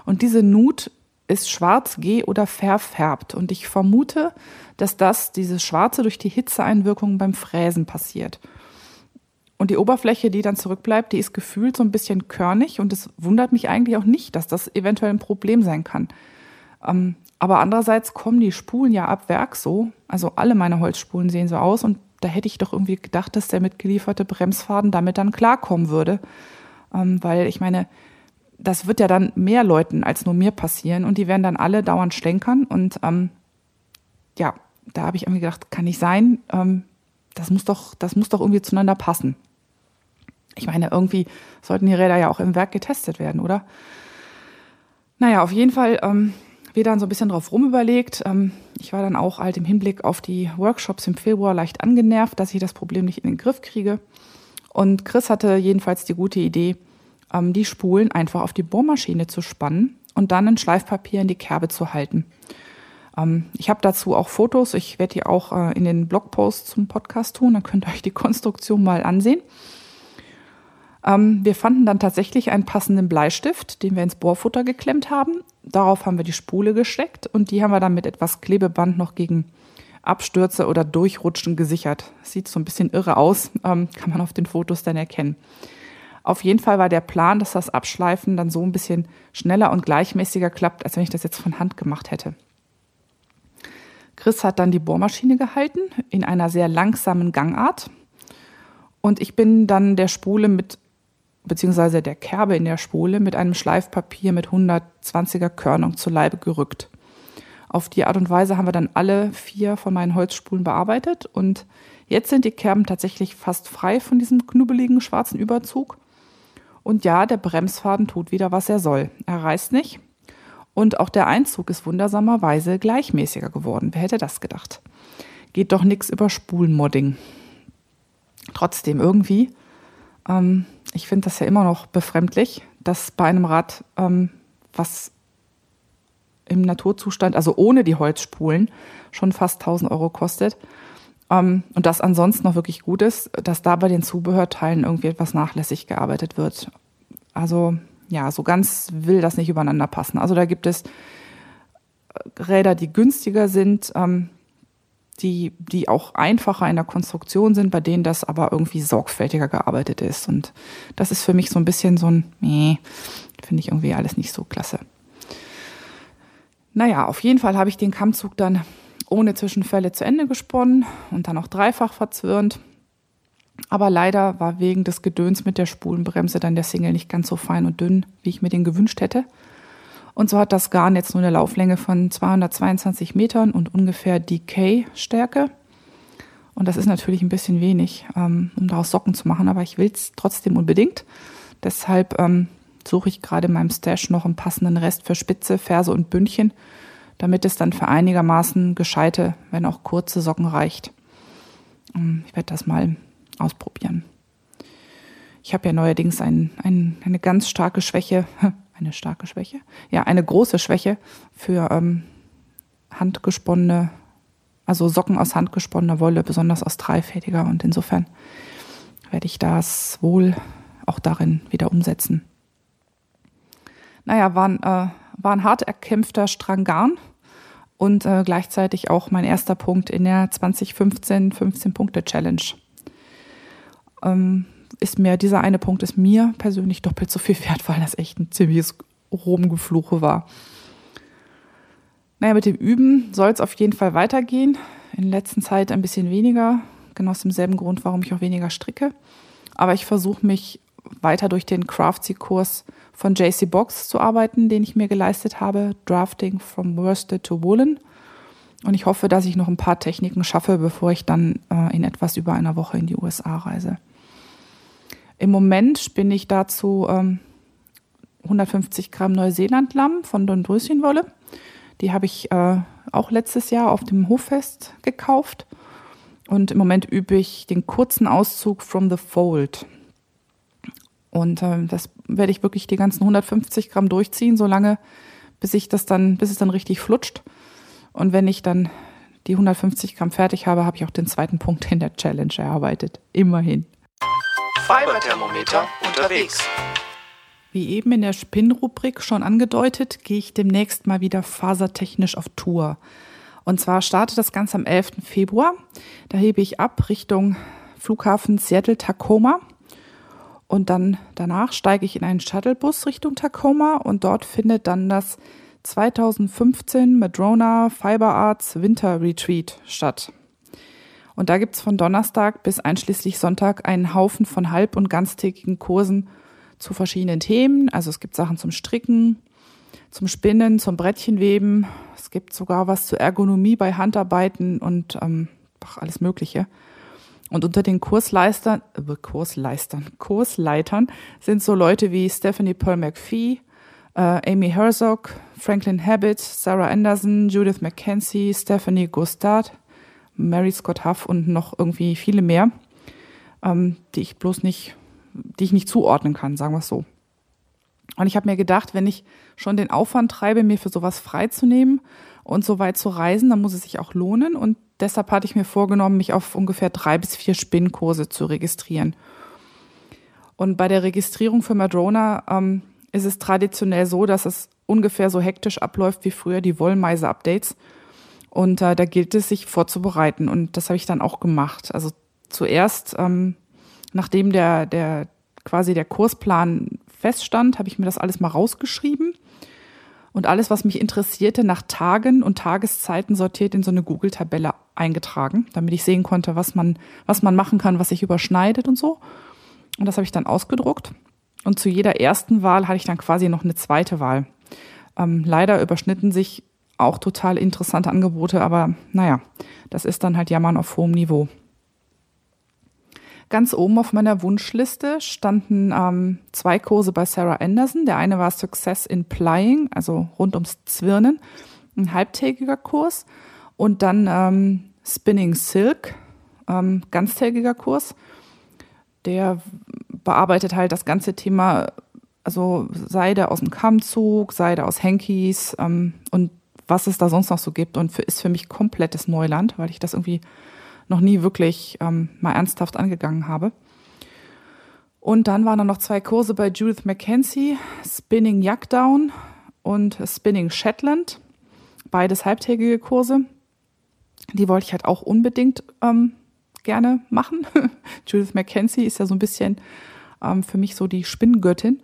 Und diese Nut ist schwarz geh oder verfärbt. Und ich vermute, dass das, diese Schwarze durch die Hitzeeinwirkung beim Fräsen passiert. Und die Oberfläche, die dann zurückbleibt, die ist gefühlt so ein bisschen körnig und es wundert mich eigentlich auch nicht, dass das eventuell ein Problem sein kann. Ähm, aber andererseits kommen die Spulen ja ab Werk so, also alle meine Holzspulen sehen so aus und da hätte ich doch irgendwie gedacht, dass der mitgelieferte Bremsfaden damit dann klarkommen würde. Ähm, weil ich meine, das wird ja dann mehr Leuten als nur mir passieren und die werden dann alle dauernd stänkern und ähm, ja, da habe ich irgendwie gedacht, kann nicht sein, ähm, das muss doch, das muss doch irgendwie zueinander passen. Ich meine, irgendwie sollten die Räder ja auch im Werk getestet werden, oder? Naja, auf jeden Fall, ähm, wir dann so ein bisschen drauf rumüberlegt. Ähm, ich war dann auch halt im Hinblick auf die Workshops im Februar leicht angenervt, dass ich das Problem nicht in den Griff kriege. Und Chris hatte jedenfalls die gute Idee, ähm, die Spulen einfach auf die Bohrmaschine zu spannen und dann ein Schleifpapier in die Kerbe zu halten. Ähm, ich habe dazu auch Fotos. Ich werde die auch äh, in den Blogpost zum Podcast tun. Dann könnt ihr euch die Konstruktion mal ansehen. Ähm, wir fanden dann tatsächlich einen passenden Bleistift, den wir ins Bohrfutter geklemmt haben. Darauf haben wir die Spule gesteckt und die haben wir dann mit etwas Klebeband noch gegen Abstürze oder Durchrutschen gesichert. Sieht so ein bisschen irre aus, ähm, kann man auf den Fotos dann erkennen. Auf jeden Fall war der Plan, dass das Abschleifen dann so ein bisschen schneller und gleichmäßiger klappt, als wenn ich das jetzt von Hand gemacht hätte. Chris hat dann die Bohrmaschine gehalten in einer sehr langsamen Gangart. Und ich bin dann der Spule mit, beziehungsweise der Kerbe in der Spule mit einem Schleifpapier mit 120er Körnung zu Leibe gerückt. Auf die Art und Weise haben wir dann alle vier von meinen Holzspulen bearbeitet und jetzt sind die Kerben tatsächlich fast frei von diesem knubbeligen schwarzen Überzug. Und ja, der Bremsfaden tut wieder, was er soll. Er reißt nicht, und auch der Einzug ist wundersamerweise gleichmäßiger geworden. Wer hätte das gedacht? Geht doch nichts über Spulenmodding. Trotzdem irgendwie, ähm, ich finde das ja immer noch befremdlich, dass bei einem Rad, ähm, was im Naturzustand, also ohne die Holzspulen, schon fast 1000 Euro kostet, und das ansonsten noch wirklich gut ist, dass da bei den Zubehörteilen irgendwie etwas nachlässig gearbeitet wird. Also ja, so ganz will das nicht übereinander passen. Also da gibt es äh, Räder, die günstiger sind, ähm, die, die auch einfacher in der Konstruktion sind, bei denen das aber irgendwie sorgfältiger gearbeitet ist. Und das ist für mich so ein bisschen so ein, nee, finde ich irgendwie alles nicht so klasse. Naja, auf jeden Fall habe ich den Kammzug dann ohne Zwischenfälle zu Ende gesponnen und dann auch dreifach verzwirnt. Aber leider war wegen des Gedöns mit der Spulenbremse dann der Single nicht ganz so fein und dünn, wie ich mir den gewünscht hätte. Und so hat das Garn jetzt nur eine Lauflänge von 222 Metern und ungefähr DK-Stärke. Und das ist natürlich ein bisschen wenig, ähm, um daraus Socken zu machen, aber ich will es trotzdem unbedingt. Deshalb ähm, suche ich gerade in meinem Stash noch einen passenden Rest für Spitze, Ferse und Bündchen, damit es dann für einigermaßen gescheite, wenn auch kurze Socken reicht. Ähm, ich werde das mal ausprobieren. Ich habe ja neuerdings ein, ein, eine ganz starke Schwäche, eine starke Schwäche, ja, eine große Schwäche für ähm, handgesponnene, also Socken aus handgesponnener Wolle, besonders aus dreifädiger. Und insofern werde ich das wohl auch darin wieder umsetzen. Naja, war ein, äh, war ein hart erkämpfter Strang Garn und äh, gleichzeitig auch mein erster Punkt in der 2015 15-Punkte-Challenge ähm, ist mir, dieser eine Punkt ist mir persönlich doppelt so viel wert, weil das echt ein ziemliches Rumgefluche war. Naja, mit dem Üben soll es auf jeden Fall weitergehen. In letzter Zeit ein bisschen weniger, genau aus demselben Grund, warum ich auch weniger stricke. Aber ich versuche mich weiter durch den Craftsy-Kurs von JC Box zu arbeiten, den ich mir geleistet habe, Drafting from Worsted to Woolen. Und ich hoffe, dass ich noch ein paar Techniken schaffe, bevor ich dann äh, in etwas über einer Woche in die USA reise. Im Moment spinne ich dazu ähm, 150 Gramm Neuseelandlamm von Don Bröschenwolle. Die habe ich äh, auch letztes Jahr auf dem Hoffest gekauft. Und im Moment übe ich den kurzen Auszug from the fold. Und äh, das werde ich wirklich die ganzen 150 Gramm durchziehen, solange bis ich das dann, bis es dann richtig flutscht. Und wenn ich dann die 150 Gramm fertig habe, habe ich auch den zweiten Punkt in der Challenge erarbeitet. Immerhin. Fiberthermometer unterwegs. Wie eben in der Spin-Rubrik schon angedeutet, gehe ich demnächst mal wieder fasertechnisch auf Tour. Und zwar startet das Ganze am 11. Februar. Da hebe ich ab Richtung Flughafen Seattle-Tacoma. Und dann danach steige ich in einen Shuttlebus Richtung Tacoma und dort findet dann das 2015 Madrona Fiber Arts Winter Retreat statt. Und da gibt's von Donnerstag bis einschließlich Sonntag einen Haufen von halb- und ganztägigen Kursen zu verschiedenen Themen. Also es gibt Sachen zum Stricken, zum Spinnen, zum Brettchenweben. Es gibt sogar was zur Ergonomie bei Handarbeiten und ähm, ach, alles Mögliche. Und unter den Kursleistern, äh, Kursleistern, Kursleitern sind so Leute wie Stephanie Pearl McPhee, äh, Amy Herzog, Franklin Habit, Sarah Anderson, Judith McKenzie, Stephanie Gustard, Mary Scott Huff und noch irgendwie viele mehr, ähm, die ich bloß nicht, die ich nicht zuordnen kann, sagen wir es so. Und ich habe mir gedacht, wenn ich schon den Aufwand treibe, mir für sowas freizunehmen und so weit zu reisen, dann muss es sich auch lohnen. Und deshalb hatte ich mir vorgenommen, mich auf ungefähr drei bis vier Spinnkurse zu registrieren. Und bei der Registrierung für Madrona ähm, ist es traditionell so, dass es ungefähr so hektisch abläuft wie früher die Wollmeise-Updates. Und äh, da gilt es, sich vorzubereiten. Und das habe ich dann auch gemacht. Also zuerst, ähm, nachdem der, der quasi der Kursplan feststand, habe ich mir das alles mal rausgeschrieben und alles, was mich interessierte, nach Tagen und Tageszeiten sortiert in so eine Google-Tabelle eingetragen, damit ich sehen konnte, was man, was man machen kann, was sich überschneidet und so. Und das habe ich dann ausgedruckt. Und zu jeder ersten Wahl hatte ich dann quasi noch eine zweite Wahl. Ähm, leider überschnitten sich auch total interessante Angebote, aber naja, das ist dann halt Jammern auf hohem Niveau. Ganz oben auf meiner Wunschliste standen ähm, zwei Kurse bei Sarah Anderson. Der eine war Success in Plying, also rund ums Zwirnen, ein halbtägiger Kurs. Und dann ähm, Spinning Silk, ähm, ganztägiger Kurs. Der bearbeitet halt das ganze Thema, also Seide aus dem Kammzug, Seide aus Hankies ähm, und was es da sonst noch so gibt. Und für, ist für mich komplettes Neuland, weil ich das irgendwie noch nie wirklich ähm, mal ernsthaft angegangen habe. Und dann waren da noch zwei Kurse bei Judith McKenzie, Spinning Yuckdown und Spinning Shetland. Beides halbtägige Kurse. Die wollte ich halt auch unbedingt ähm, gerne machen. Judith McKenzie ist ja so ein bisschen ähm, für mich so die Spinngöttin.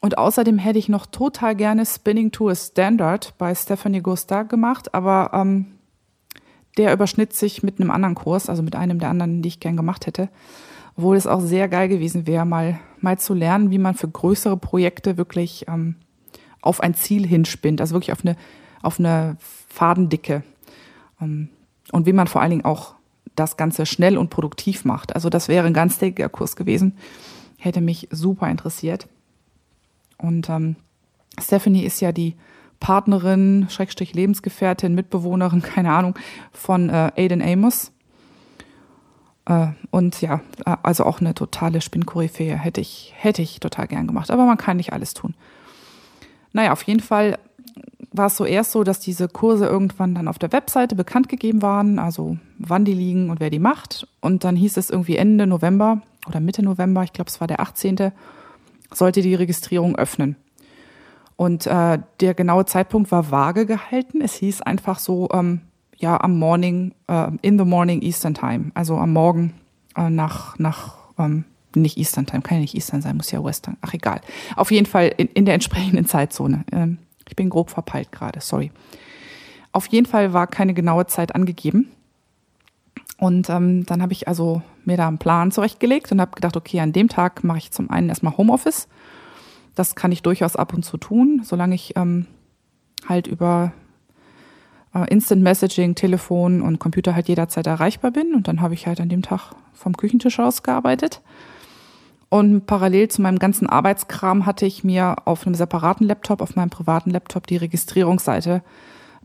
Und außerdem hätte ich noch total gerne Spinning to a Standard bei Stephanie Gustard gemacht, aber ähm, der überschnitt sich mit einem anderen Kurs, also mit einem der anderen, die ich gern gemacht hätte. Obwohl es auch sehr geil gewesen wäre, mal, mal zu lernen, wie man für größere Projekte wirklich ähm, auf ein Ziel hinspinnt, also wirklich auf eine, auf eine Fadendicke. Ähm, und wie man vor allen Dingen auch das Ganze schnell und produktiv macht. Also das wäre ein ganztägiger Kurs gewesen. Hätte mich super interessiert. Und ähm, Stephanie ist ja die Partnerin, Schrägstrich Lebensgefährtin, Mitbewohnerin, keine Ahnung, von äh, Aiden Amos. Äh, und ja, äh, also auch eine totale Spinnkoryphäe hätte ich, hätte ich total gern gemacht. Aber man kann nicht alles tun. Naja, auf jeden Fall war es so erst so, dass diese Kurse irgendwann dann auf der Webseite bekannt gegeben waren, also wann die liegen und wer die macht. Und dann hieß es irgendwie Ende November oder Mitte November, ich glaube es war der 18., sollte die Registrierung öffnen. Und äh, der genaue Zeitpunkt war vage gehalten. Es hieß einfach so, ähm, ja, am Morning, äh, in the morning Eastern Time, also am Morgen äh, nach, nach ähm, nicht Eastern Time, kann ja nicht Eastern sein, muss ja Western, ach egal. Auf jeden Fall in, in der entsprechenden Zeitzone. Ähm, ich bin grob verpeilt gerade, sorry. Auf jeden Fall war keine genaue Zeit angegeben. Und ähm, dann habe ich also mir da einen Plan zurechtgelegt und habe gedacht, okay, an dem Tag mache ich zum einen erstmal Homeoffice das kann ich durchaus ab und zu tun, solange ich ähm, halt über äh, Instant Messaging, Telefon und Computer halt jederzeit erreichbar bin. Und dann habe ich halt an dem Tag vom Küchentisch aus gearbeitet. Und parallel zu meinem ganzen Arbeitskram hatte ich mir auf einem separaten Laptop, auf meinem privaten Laptop, die Registrierungsseite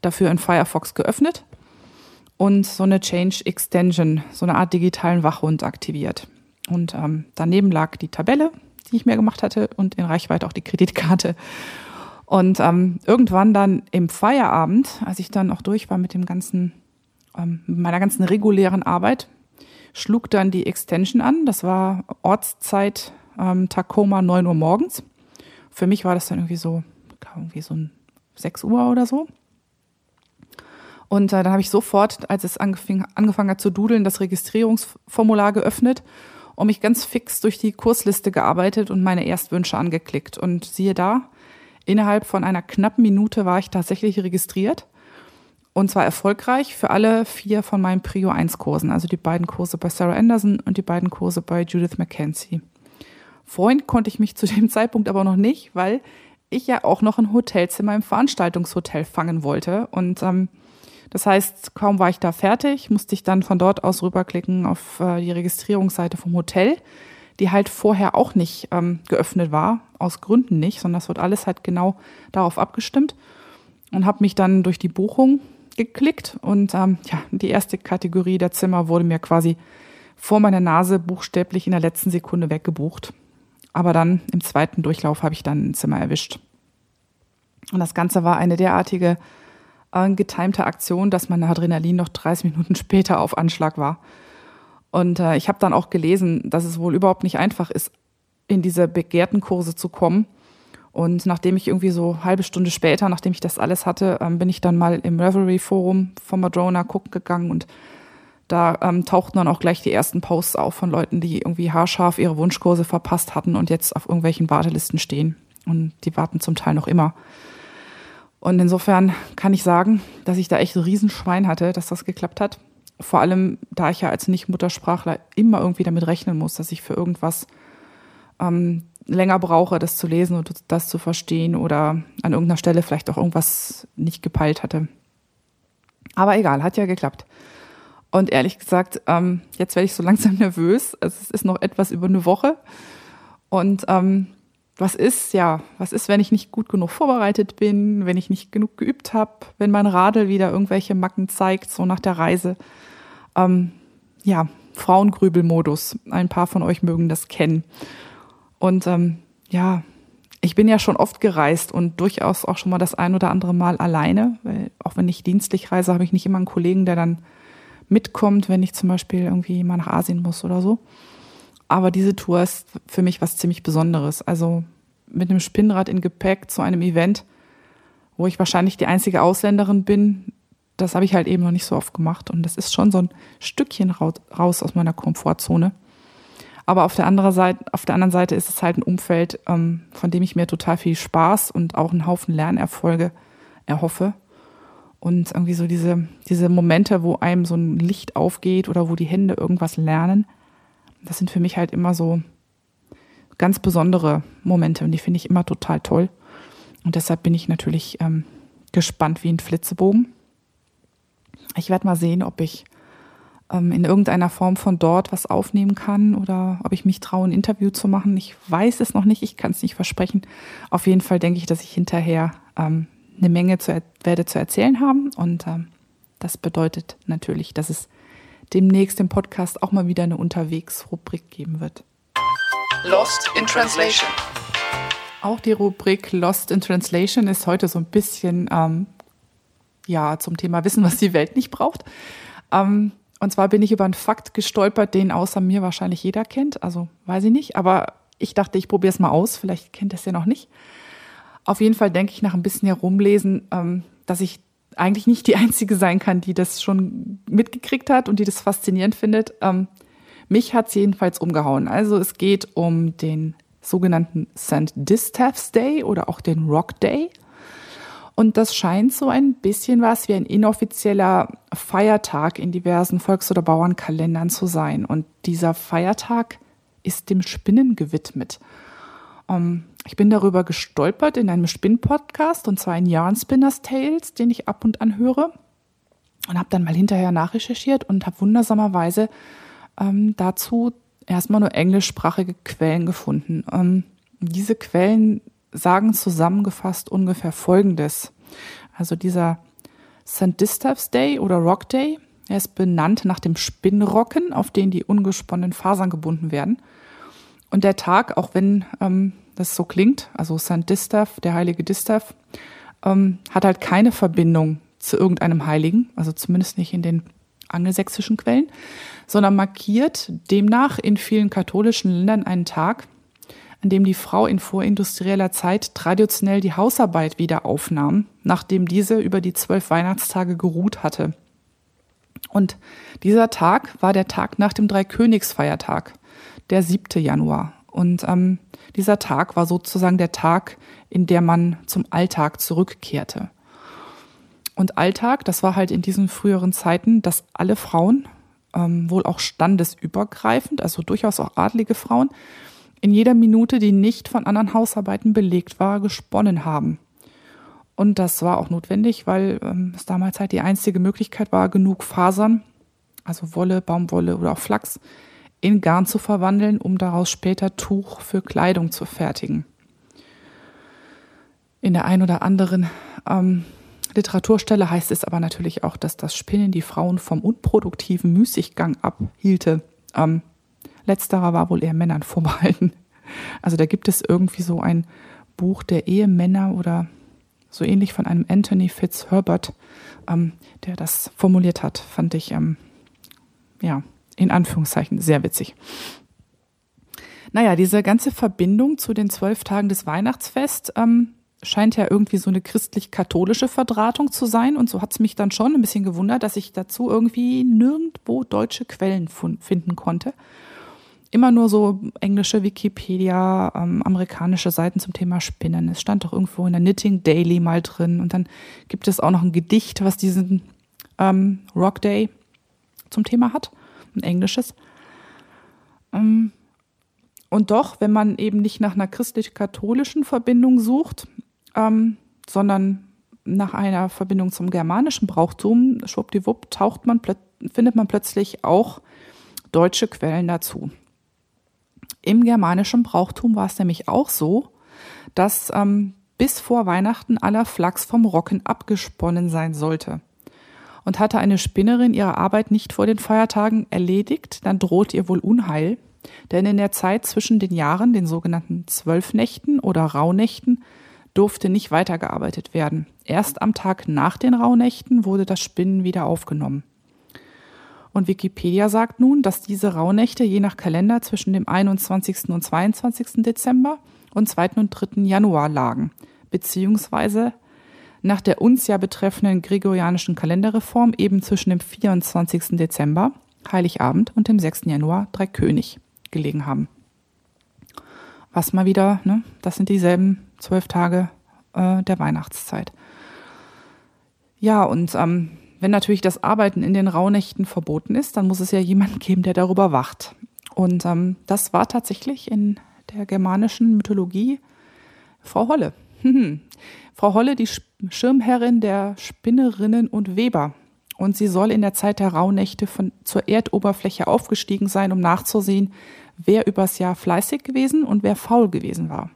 dafür in Firefox geöffnet und so eine Change Extension, so eine Art digitalen Wachhund aktiviert. Und ähm, daneben lag die Tabelle, die ich mir gemacht hatte und in Reichweite auch die Kreditkarte. Und ähm, irgendwann dann im Feierabend, als ich dann auch durch war mit dem ganzen, ähm, meiner ganzen regulären Arbeit, schlug dann die Extension an. Das war Ortszeit ähm, Tacoma 9 Uhr morgens. Für mich war das dann irgendwie so, irgendwie so ein 6 Uhr oder so. Und äh, dann habe ich sofort, als es angefing, angefangen hat zu dudeln, das Registrierungsformular geöffnet und mich ganz fix durch die Kursliste gearbeitet und meine Erstwünsche angeklickt. Und siehe da, innerhalb von einer knappen Minute war ich tatsächlich registriert. Und zwar erfolgreich für alle vier von meinen Prio 1 Kursen, also die beiden Kurse bei Sarah Anderson und die beiden Kurse bei Judith McKenzie. Freuen konnte ich mich zu dem Zeitpunkt aber noch nicht, weil ich ja auch noch ein Hotelzimmer im Veranstaltungshotel fangen wollte. Und ähm, das heißt, kaum war ich da fertig, musste ich dann von dort aus rüberklicken auf äh, die Registrierungsseite vom Hotel, die halt vorher auch nicht ähm, geöffnet war, aus Gründen nicht, sondern das wird alles halt genau darauf abgestimmt und habe mich dann durch die Buchung geklickt und ähm, ja, die erste Kategorie der Zimmer wurde mir quasi vor meiner Nase buchstäblich in der letzten Sekunde weggebucht. Aber dann im zweiten Durchlauf habe ich dann ein Zimmer erwischt. Und das Ganze war eine derartige äh, getimte Aktion, dass mein Adrenalin noch 30 Minuten später auf Anschlag war. Und äh, ich habe dann auch gelesen, dass es wohl überhaupt nicht einfach ist, in diese begehrten Kurse zu kommen. Und nachdem ich irgendwie so halbe Stunde später, nachdem ich das alles hatte, ähm, bin ich dann mal im Reverie Forum von Madrona gucken gegangen und da ähm, tauchten dann auch gleich die ersten Posts auf von Leuten, die irgendwie haarscharf ihre Wunschkurse verpasst hatten und jetzt auf irgendwelchen Wartelisten stehen. Und die warten zum Teil noch immer. Und insofern kann ich sagen, dass ich da echt ein Riesenschwein hatte, dass das geklappt hat. Vor allem, da ich ja als Nicht-Muttersprachler immer irgendwie damit rechnen muss, dass ich für irgendwas ähm, länger brauche, das zu lesen und das zu verstehen oder an irgendeiner Stelle vielleicht auch irgendwas nicht gepeilt hatte. Aber egal, hat ja geklappt. Und ehrlich gesagt, ähm, jetzt werde ich so langsam nervös. Also es ist noch etwas über eine Woche. Und ähm, was ist, ja, was ist, wenn ich nicht gut genug vorbereitet bin, wenn ich nicht genug geübt habe, wenn mein Radl wieder irgendwelche Macken zeigt, so nach der Reise. Ähm, ja, Frauengrübelmodus. Ein paar von euch mögen das kennen. Und ähm, ja, ich bin ja schon oft gereist und durchaus auch schon mal das ein oder andere Mal alleine, weil auch wenn ich dienstlich reise, habe ich nicht immer einen Kollegen, der dann mitkommt, wenn ich zum Beispiel irgendwie mal nach Asien muss oder so. Aber diese Tour ist für mich was ziemlich Besonderes. Also mit einem Spinnrad in Gepäck zu einem Event, wo ich wahrscheinlich die einzige Ausländerin bin, das habe ich halt eben noch nicht so oft gemacht. Und das ist schon so ein Stückchen raus aus meiner Komfortzone. Aber auf der, anderen Seite, auf der anderen Seite ist es halt ein Umfeld, ähm, von dem ich mir total viel Spaß und auch einen Haufen Lernerfolge erhoffe. Und irgendwie so diese, diese Momente, wo einem so ein Licht aufgeht oder wo die Hände irgendwas lernen, das sind für mich halt immer so ganz besondere Momente und die finde ich immer total toll. Und deshalb bin ich natürlich ähm, gespannt wie ein Flitzebogen. Ich werde mal sehen, ob ich ähm, in irgendeiner Form von dort was aufnehmen kann oder ob ich mich traue, ein Interview zu machen. Ich weiß es noch nicht, ich kann es nicht versprechen. Auf jeden Fall denke ich, dass ich hinterher ähm, eine Menge zu, werde zu erzählen haben und ähm, das bedeutet natürlich, dass es demnächst im Podcast auch mal wieder eine Unterwegs-Rubrik geben wird. Lost in Translation. Auch die Rubrik Lost in Translation ist heute so ein bisschen ähm, ja zum Thema Wissen, was die Welt nicht braucht. Ähm, und zwar bin ich über einen Fakt gestolpert, den außer mir wahrscheinlich jeder kennt. Also weiß ich nicht, aber ich dachte, ich probiere es mal aus. Vielleicht kennt es ja noch nicht. Auf jeden Fall denke ich nach ein bisschen herumlesen, ähm, dass ich eigentlich nicht die Einzige sein kann, die das schon mitgekriegt hat und die das faszinierend findet. Ähm, mich hat es jedenfalls umgehauen. Also es geht um den sogenannten St. Distaff's Day oder auch den Rock Day. Und das scheint so ein bisschen was wie ein inoffizieller Feiertag in diversen Volks- oder Bauernkalendern zu sein. Und dieser Feiertag ist dem Spinnen gewidmet. Um, ähm, ich bin darüber gestolpert in einem Spinn-Podcast und zwar in Yarn Spinners Tales, den ich ab und an höre. Und habe dann mal hinterher nachrecherchiert und habe wundersamerweise ähm, dazu erstmal nur englischsprachige Quellen gefunden. Ähm, diese Quellen sagen zusammengefasst ungefähr Folgendes. Also dieser St. Distaff's Day oder Rock Day, er ist benannt nach dem Spinnrocken, auf den die ungesponnenen Fasern gebunden werden. Und der Tag, auch wenn ähm, das so klingt, also St. Distaff, der heilige Distaff, ähm, hat halt keine Verbindung zu irgendeinem Heiligen, also zumindest nicht in den angelsächsischen Quellen, sondern markiert demnach in vielen katholischen Ländern einen Tag, an dem die Frau in vorindustrieller Zeit traditionell die Hausarbeit wieder aufnahm, nachdem diese über die zwölf Weihnachtstage geruht hatte. Und dieser Tag war der Tag nach dem Dreikönigsfeiertag, der 7. Januar. Und ähm, dieser Tag war sozusagen der Tag, in der man zum Alltag zurückkehrte. Und Alltag, das war halt in diesen früheren Zeiten, dass alle Frauen, ähm, wohl auch standesübergreifend, also durchaus auch adlige Frauen, in jeder Minute, die nicht von anderen Hausarbeiten belegt war, gesponnen haben. Und das war auch notwendig, weil ähm, es damals halt die einzige Möglichkeit war, genug Fasern, also Wolle, Baumwolle oder auch Flachs, in Garn zu verwandeln, um daraus später Tuch für Kleidung zu fertigen. In der ein oder anderen ähm, Literaturstelle heißt es aber natürlich auch, dass das Spinnen die Frauen vom unproduktiven Müßiggang abhielte. Ähm, letzterer war wohl eher Männern vorbehalten. Also da gibt es irgendwie so ein Buch der Ehemänner oder so ähnlich von einem Anthony Fitzherbert, ähm, der das formuliert hat, fand ich, ähm, ja, in Anführungszeichen sehr witzig. Naja, diese ganze Verbindung zu den zwölf Tagen des Weihnachtsfests ähm, scheint ja irgendwie so eine christlich-katholische Verdrahtung zu sein. Und so hat es mich dann schon ein bisschen gewundert, dass ich dazu irgendwie nirgendwo deutsche Quellen finden konnte. Immer nur so englische Wikipedia, ähm, amerikanische Seiten zum Thema Spinnen. Es stand doch irgendwo in der Knitting Daily mal drin. Und dann gibt es auch noch ein Gedicht, was diesen ähm, Rock Day zum Thema hat, ein englisches. Ähm, und doch, wenn man eben nicht nach einer christlich-katholischen Verbindung sucht, ähm, sondern nach einer Verbindung zum germanischen Brauchtum, schwuppdiwupp, taucht man, findet man plötzlich auch deutsche Quellen dazu. Im germanischen Brauchtum war es nämlich auch so, dass ähm, bis vor Weihnachten aller Flachs vom Rocken abgesponnen sein sollte. Und hatte eine Spinnerin ihre Arbeit nicht vor den Feiertagen erledigt, dann drohte ihr wohl Unheil, denn in der Zeit zwischen den Jahren, den sogenannten Zwölfnächten oder Rauhnächten, durfte nicht weitergearbeitet werden. Erst am Tag nach den Rauhnächten wurde das Spinnen wieder aufgenommen. Und Wikipedia sagt nun, dass diese Rauhnächte je nach Kalender zwischen dem 21. und 22. Dezember und 2. und 3. Januar lagen, beziehungsweise nach der uns ja betreffenden gregorianischen Kalenderreform eben zwischen dem 24. Dezember, Heiligabend, und dem 6. Januar, Dreikönig, gelegen haben. Was mal wieder, ne, das sind dieselben zwölf Tage äh, der Weihnachtszeit. Ja, und ähm, wenn natürlich das Arbeiten in den Rauhnächten verboten ist, dann muss es ja jemanden geben, der darüber wacht. Und ähm, das war tatsächlich in der germanischen Mythologie Frau Holle. Frau Holle, die Schirmherrin der Spinnerinnen und Weber. Und sie soll in der Zeit der Rauhnächte von, zur Erdoberfläche aufgestiegen sein, um nachzusehen, wer übers Jahr fleißig gewesen und wer faul gewesen war.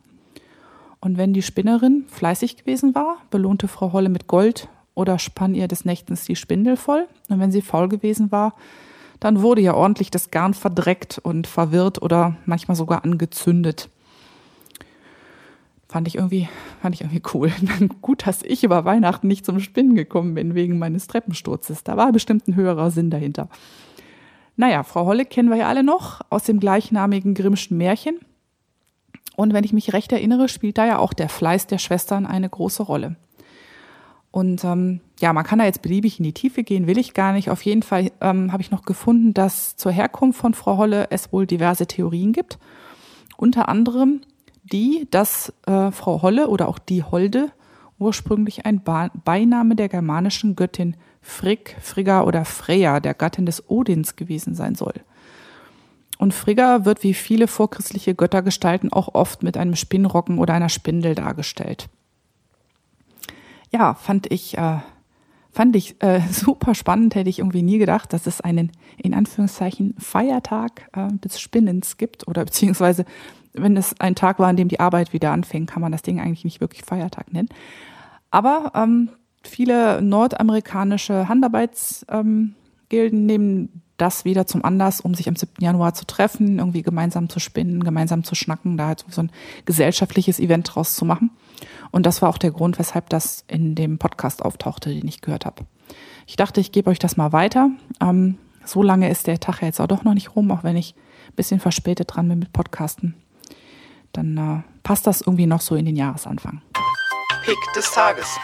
Und wenn die Spinnerin fleißig gewesen war, belohnte Frau Holle mit Gold oder spann ihr des Nächtens die Spindel voll. Und wenn sie faul gewesen war, dann wurde ja ordentlich das Garn verdreckt und verwirrt oder manchmal sogar angezündet. Fand ich irgendwie, fand ich irgendwie cool. Gut, dass ich über Weihnachten nicht zum Spinnen gekommen bin wegen meines Treppensturzes. Da war bestimmt ein höherer Sinn dahinter. Naja, Frau Holle kennen wir ja alle noch aus dem gleichnamigen Grimmschen Märchen. Und wenn ich mich recht erinnere, spielt da ja auch der Fleiß der Schwestern eine große Rolle. Und ähm, ja, man kann da jetzt beliebig in die Tiefe gehen, will ich gar nicht. Auf jeden Fall ähm, habe ich noch gefunden, dass zur Herkunft von Frau Holle es wohl diverse Theorien gibt. Unter anderem die, dass äh, Frau Holle oder auch die Holde ursprünglich ein ba Beiname der germanischen Göttin Frigg, Frigga oder Freya, der Gattin des Odins gewesen sein soll. Und Frigga wird wie viele vorchristliche Göttergestalten auch oft mit einem Spinnrocken oder einer Spindel dargestellt. Ja, fand ich, äh, fand ich äh, super spannend, hätte ich irgendwie nie gedacht, dass es einen, in Anführungszeichen, Feiertag äh, des Spinnens gibt oder beziehungsweise wenn es ein Tag war, an dem die Arbeit wieder anfing, kann man das Ding eigentlich nicht wirklich Feiertag nennen. Aber ähm, viele nordamerikanische Handarbeitsgilden ähm, nehmen das wieder zum Anlass, um sich am 7. Januar zu treffen, irgendwie gemeinsam zu spinnen, gemeinsam zu schnacken, da halt so ein gesellschaftliches Event draus zu machen. Und das war auch der Grund, weshalb das in dem Podcast auftauchte, den ich gehört habe. Ich dachte, ich gebe euch das mal weiter. Ähm, so lange ist der Tag ja jetzt auch doch noch nicht rum, auch wenn ich ein bisschen verspätet dran bin mit Podcasten. Dann äh, passt das irgendwie noch so in den Jahresanfang. Pick des Tages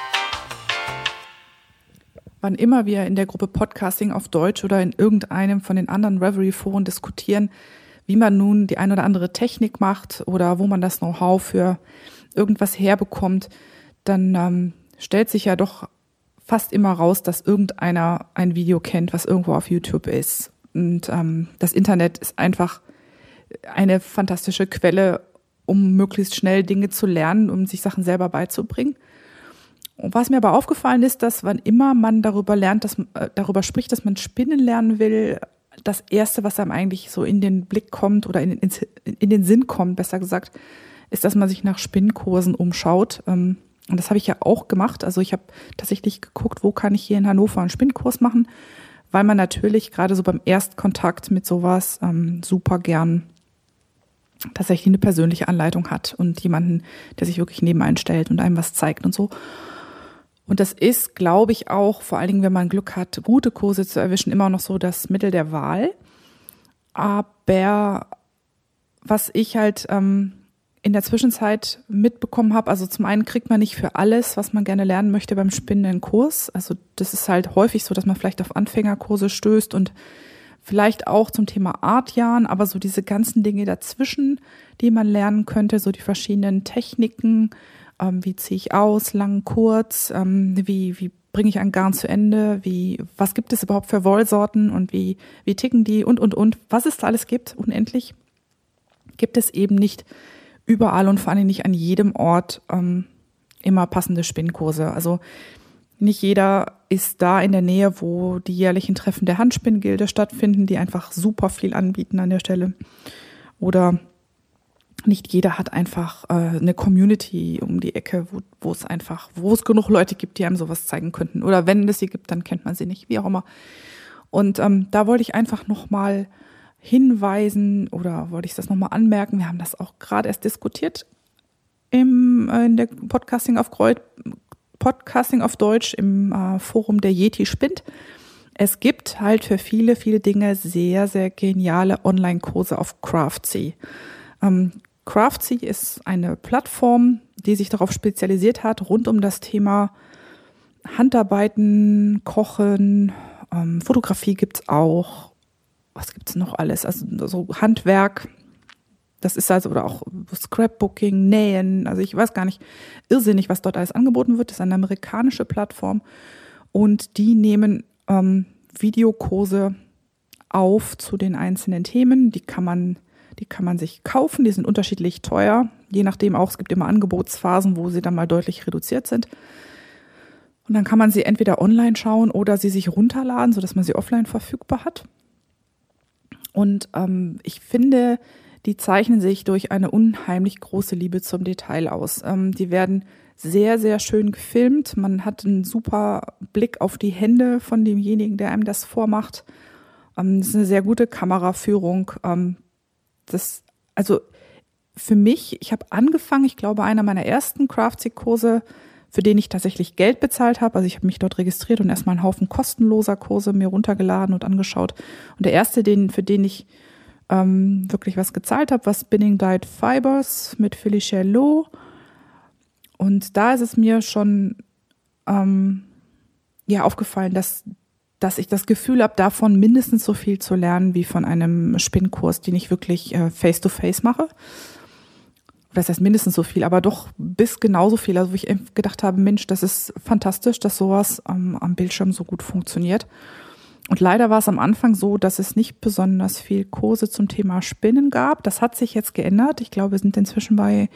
wann immer wir in der Gruppe Podcasting auf Deutsch oder in irgendeinem von den anderen Reverie-Foren diskutieren, wie man nun die ein oder andere Technik macht oder wo man das Know-how für irgendwas herbekommt, dann ähm, stellt sich ja doch fast immer raus, dass irgendeiner ein Video kennt, was irgendwo auf YouTube ist. Und ähm, das Internet ist einfach eine fantastische Quelle, um möglichst schnell Dinge zu lernen, um sich Sachen selber beizubringen. Und was mir aber aufgefallen ist, dass wann immer man darüber lernt, dass äh, darüber spricht, dass man Spinnen lernen will, das erste, was einem eigentlich so in den Blick kommt oder in, in, in den Sinn kommt, besser gesagt, ist, dass man sich nach Spinnkursen umschaut. Ähm, und das habe ich ja auch gemacht. Also ich habe tatsächlich geguckt, wo kann ich hier in Hannover einen Spinnkurs machen, weil man natürlich gerade so beim Erstkontakt mit sowas ähm, super gern tatsächlich eine persönliche Anleitung hat und jemanden, der sich wirklich neben einen stellt und einem was zeigt und so. Und das ist, glaube ich, auch, vor allen Dingen, wenn man Glück hat, gute Kurse zu erwischen, immer noch so das Mittel der Wahl. Aber was ich halt ähm, in der Zwischenzeit mitbekommen habe, also zum einen kriegt man nicht für alles, was man gerne lernen möchte beim Spinnen einen Kurs. Also das ist halt häufig so, dass man vielleicht auf Anfängerkurse stößt und vielleicht auch zum Thema Artjahren, aber so diese ganzen Dinge dazwischen, die man lernen könnte, so die verschiedenen Techniken, ähm, wie ziehe ich aus, lang, kurz, ähm, wie, wie bringe ich ein Garn zu Ende, wie, was gibt es überhaupt für Wollsorten und wie, wie ticken die und, und, und, was es da alles gibt, unendlich, gibt es eben nicht überall und vor allem nicht an jedem Ort ähm, immer passende Spinnkurse. Also nicht jeder ist da in der Nähe, wo die jährlichen Treffen der Handspinngilde stattfinden, die einfach super viel anbieten an der Stelle. Oder nicht jeder hat einfach äh, eine Community um die Ecke, wo, es einfach, wo es genug Leute gibt, die einem sowas zeigen könnten. Oder wenn es sie gibt, dann kennt man sie nicht, wie auch immer. Und ähm, da wollte ich einfach nochmal hinweisen oder wollte ich das nochmal anmerken. Wir haben das auch gerade erst diskutiert im, äh, in der Podcasting auf Kreuz, Podcasting auf Deutsch im äh, Forum der Yeti Spinnt. Es gibt halt für viele, viele Dinge sehr, sehr geniale Online-Kurse auf Craftsy. Ähm, Craftsy ist eine Plattform, die sich darauf spezialisiert hat, rund um das Thema Handarbeiten, Kochen, ähm, Fotografie gibt's auch. Was gibt's noch alles? Also so Handwerk. Das ist also, oder auch Scrapbooking, Nähen. Also ich weiß gar nicht irrsinnig, was dort alles angeboten wird. Das ist eine amerikanische Plattform. Und die nehmen ähm, Videokurse auf zu den einzelnen Themen. Die kann man die kann man sich kaufen, die sind unterschiedlich teuer, je nachdem auch, es gibt immer Angebotsphasen, wo sie dann mal deutlich reduziert sind. Und dann kann man sie entweder online schauen oder sie sich runterladen, sodass man sie offline verfügbar hat. Und ähm, ich finde, die zeichnen sich durch eine unheimlich große Liebe zum Detail aus. Ähm, die werden sehr, sehr schön gefilmt. Man hat einen super Blick auf die Hände von demjenigen, der einem das vormacht. Ähm, das ist eine sehr gute Kameraführung. Ähm, das, also für mich, ich habe angefangen, ich glaube, einer meiner ersten Craftsy-Kurse, für den ich tatsächlich Geld bezahlt habe. Also ich habe mich dort registriert und erstmal einen Haufen kostenloser Kurse mir runtergeladen und angeschaut. Und der erste, den, für den ich ähm, wirklich was gezahlt habe, war Spinning Dyed Fibers mit Felicia Lowe. Und da ist es mir schon ähm, ja aufgefallen, dass dass ich das Gefühl habe, davon mindestens so viel zu lernen wie von einem Spinnkurs, den ich wirklich äh, face-to-face -face mache. Das heißt mindestens so viel, aber doch bis genauso viel. Also wo ich gedacht habe, Mensch, das ist fantastisch, dass sowas ähm, am Bildschirm so gut funktioniert. Und leider war es am Anfang so, dass es nicht besonders viel Kurse zum Thema Spinnen gab. Das hat sich jetzt geändert. Ich glaube, wir sind inzwischen bei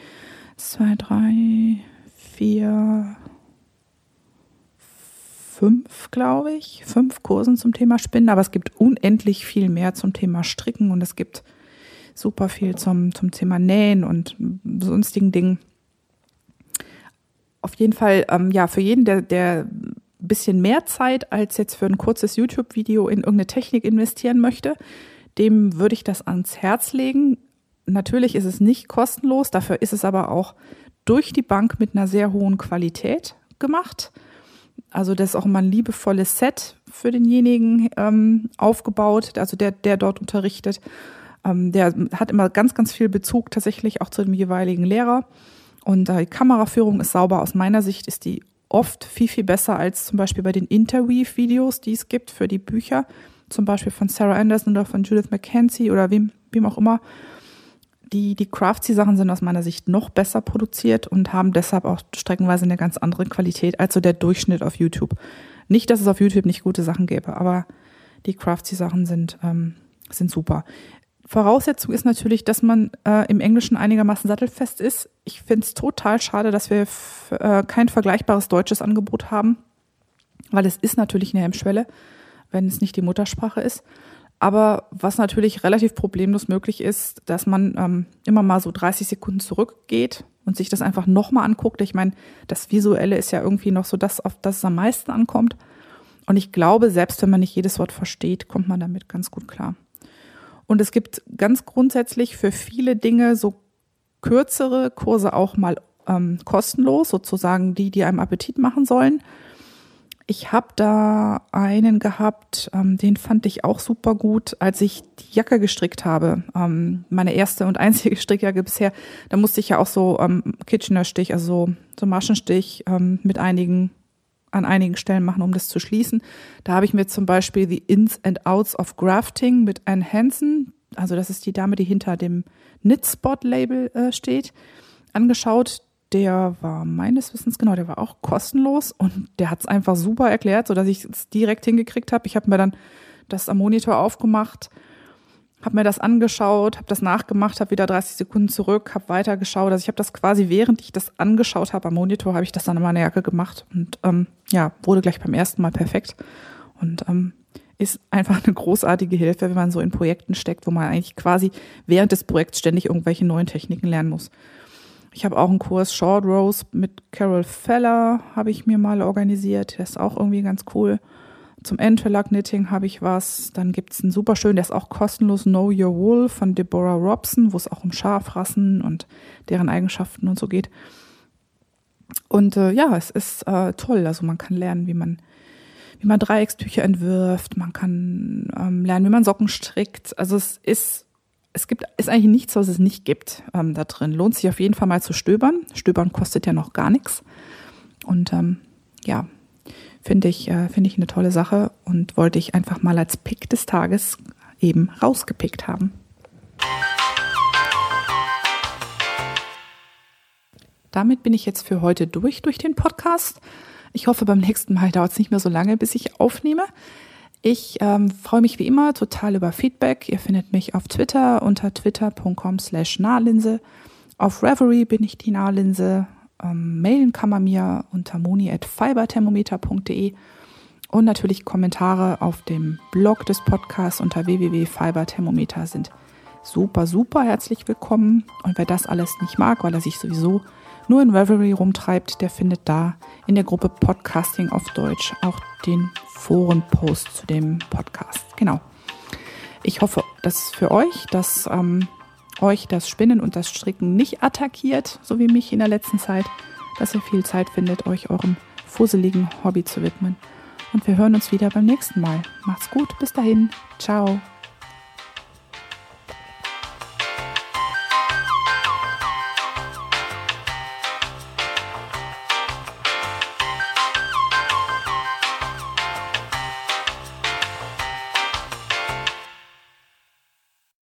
zwei, drei, vier, fünf, glaube ich, fünf Kursen zum Thema Spinnen, aber es gibt unendlich viel mehr zum Thema Stricken und es gibt super viel zum, zum Thema Nähen und sonstigen Dingen. Auf jeden Fall, ähm, ja, für jeden, der, der ein bisschen mehr Zeit als jetzt für ein kurzes YouTube-Video in irgendeine Technik investieren möchte, dem würde ich das ans Herz legen. Natürlich ist es nicht kostenlos, dafür ist es aber auch durch die Bank mit einer sehr hohen Qualität gemacht. Also das ist auch immer ein liebevolles Set für denjenigen ähm, aufgebaut, also der, der dort unterrichtet. Ähm, der hat immer ganz, ganz viel Bezug tatsächlich auch zu dem jeweiligen Lehrer. Und äh, die Kameraführung ist sauber. Aus meiner Sicht ist die oft viel, viel besser als zum Beispiel bei den Interweave-Videos, die es gibt für die Bücher. Zum Beispiel von Sarah Anderson oder von Judith McKenzie oder wem, wem auch immer die, die Craftsy-Sachen sind aus meiner Sicht noch besser produziert und haben deshalb auch streckenweise eine ganz andere Qualität als so der Durchschnitt auf YouTube. Nicht, dass es auf YouTube nicht gute Sachen gäbe, aber die Craftsy-Sachen sind, ähm, sind super. Voraussetzung ist natürlich, dass man äh, im Englischen einigermaßen sattelfest ist. Ich finde es total schade, dass wir äh, kein vergleichbares deutsches Angebot haben, weil es ist natürlich eine Hemmschwelle, wenn es nicht die Muttersprache ist. Aber was natürlich relativ problemlos möglich ist, dass man ähm, immer mal so 30 Sekunden zurückgeht und sich das einfach nochmal anguckt. Ich meine, das Visuelle ist ja irgendwie noch so das, auf das es am meisten ankommt. Und ich glaube, selbst wenn man nicht jedes Wort versteht, kommt man damit ganz gut klar. Und es gibt ganz grundsätzlich für viele Dinge so kürzere Kurse auch mal ähm, kostenlos, sozusagen die, die einem Appetit machen sollen. Ich habe da einen gehabt, ähm, den fand ich auch super gut, als ich die Jacke gestrickt habe. Ähm, meine erste und einzige Strickjacke bisher. Da musste ich ja auch so ähm, Kitchener-Stich, also so, Maschenstich ähm, mit einigen an einigen Stellen machen, um das zu schließen. Da habe ich mir zum Beispiel die Ins and Outs of Grafting mit Anne Hansen, also das ist die Dame, die hinter dem Knitspot-Label äh, steht, angeschaut der war meines Wissens genau, der war auch kostenlos und der hat es einfach super erklärt, sodass ich es direkt hingekriegt habe. Ich habe mir dann das am Monitor aufgemacht, habe mir das angeschaut, habe das nachgemacht, habe wieder 30 Sekunden zurück, habe weitergeschaut. Also ich habe das quasi, während ich das angeschaut habe am Monitor, habe ich das dann in meiner Jacke gemacht und ähm, ja, wurde gleich beim ersten Mal perfekt und ähm, ist einfach eine großartige Hilfe, wenn man so in Projekten steckt, wo man eigentlich quasi während des Projekts ständig irgendwelche neuen Techniken lernen muss. Ich habe auch einen Kurs Short Rose mit Carol Feller, habe ich mir mal organisiert. Der ist auch irgendwie ganz cool. Zum Interlock Knitting habe ich was. Dann gibt es einen super schön, der ist auch kostenlos, Know Your Wool von Deborah Robson, wo es auch um Schafrassen und deren Eigenschaften und so geht. Und äh, ja, es ist äh, toll. Also man kann lernen, wie man, wie man Dreieckstücher entwirft. Man kann ähm, lernen, wie man Socken strickt. Also es ist es gibt, ist eigentlich nichts, was es nicht gibt ähm, da drin. Lohnt sich auf jeden Fall mal zu stöbern. Stöbern kostet ja noch gar nichts. Und ähm, ja, finde ich, äh, ich eine tolle Sache und wollte ich einfach mal als Pick des Tages eben rausgepickt haben. Damit bin ich jetzt für heute durch durch den Podcast. Ich hoffe, beim nächsten Mal dauert es nicht mehr so lange, bis ich aufnehme. Ich ähm, freue mich wie immer total über Feedback. Ihr findet mich auf Twitter unter twitter.com slash Nahlinse. Auf Reverie bin ich die Nahlinse. Ähm, mailen kann man mir unter moni.fiberthermometer.de und natürlich Kommentare auf dem Blog des Podcasts unter www.fiberthermometer sind super, super herzlich willkommen. Und wer das alles nicht mag, weil er sich sowieso nur in Reverie rumtreibt, der findet da in der Gruppe Podcasting auf Deutsch auch den Forenpost zu dem Podcast. Genau. Ich hoffe, dass für euch, dass ähm, euch das Spinnen und das Stricken nicht attackiert, so wie mich in der letzten Zeit, dass ihr viel Zeit findet, euch eurem fusseligen Hobby zu widmen. Und wir hören uns wieder beim nächsten Mal. Macht's gut, bis dahin. Ciao.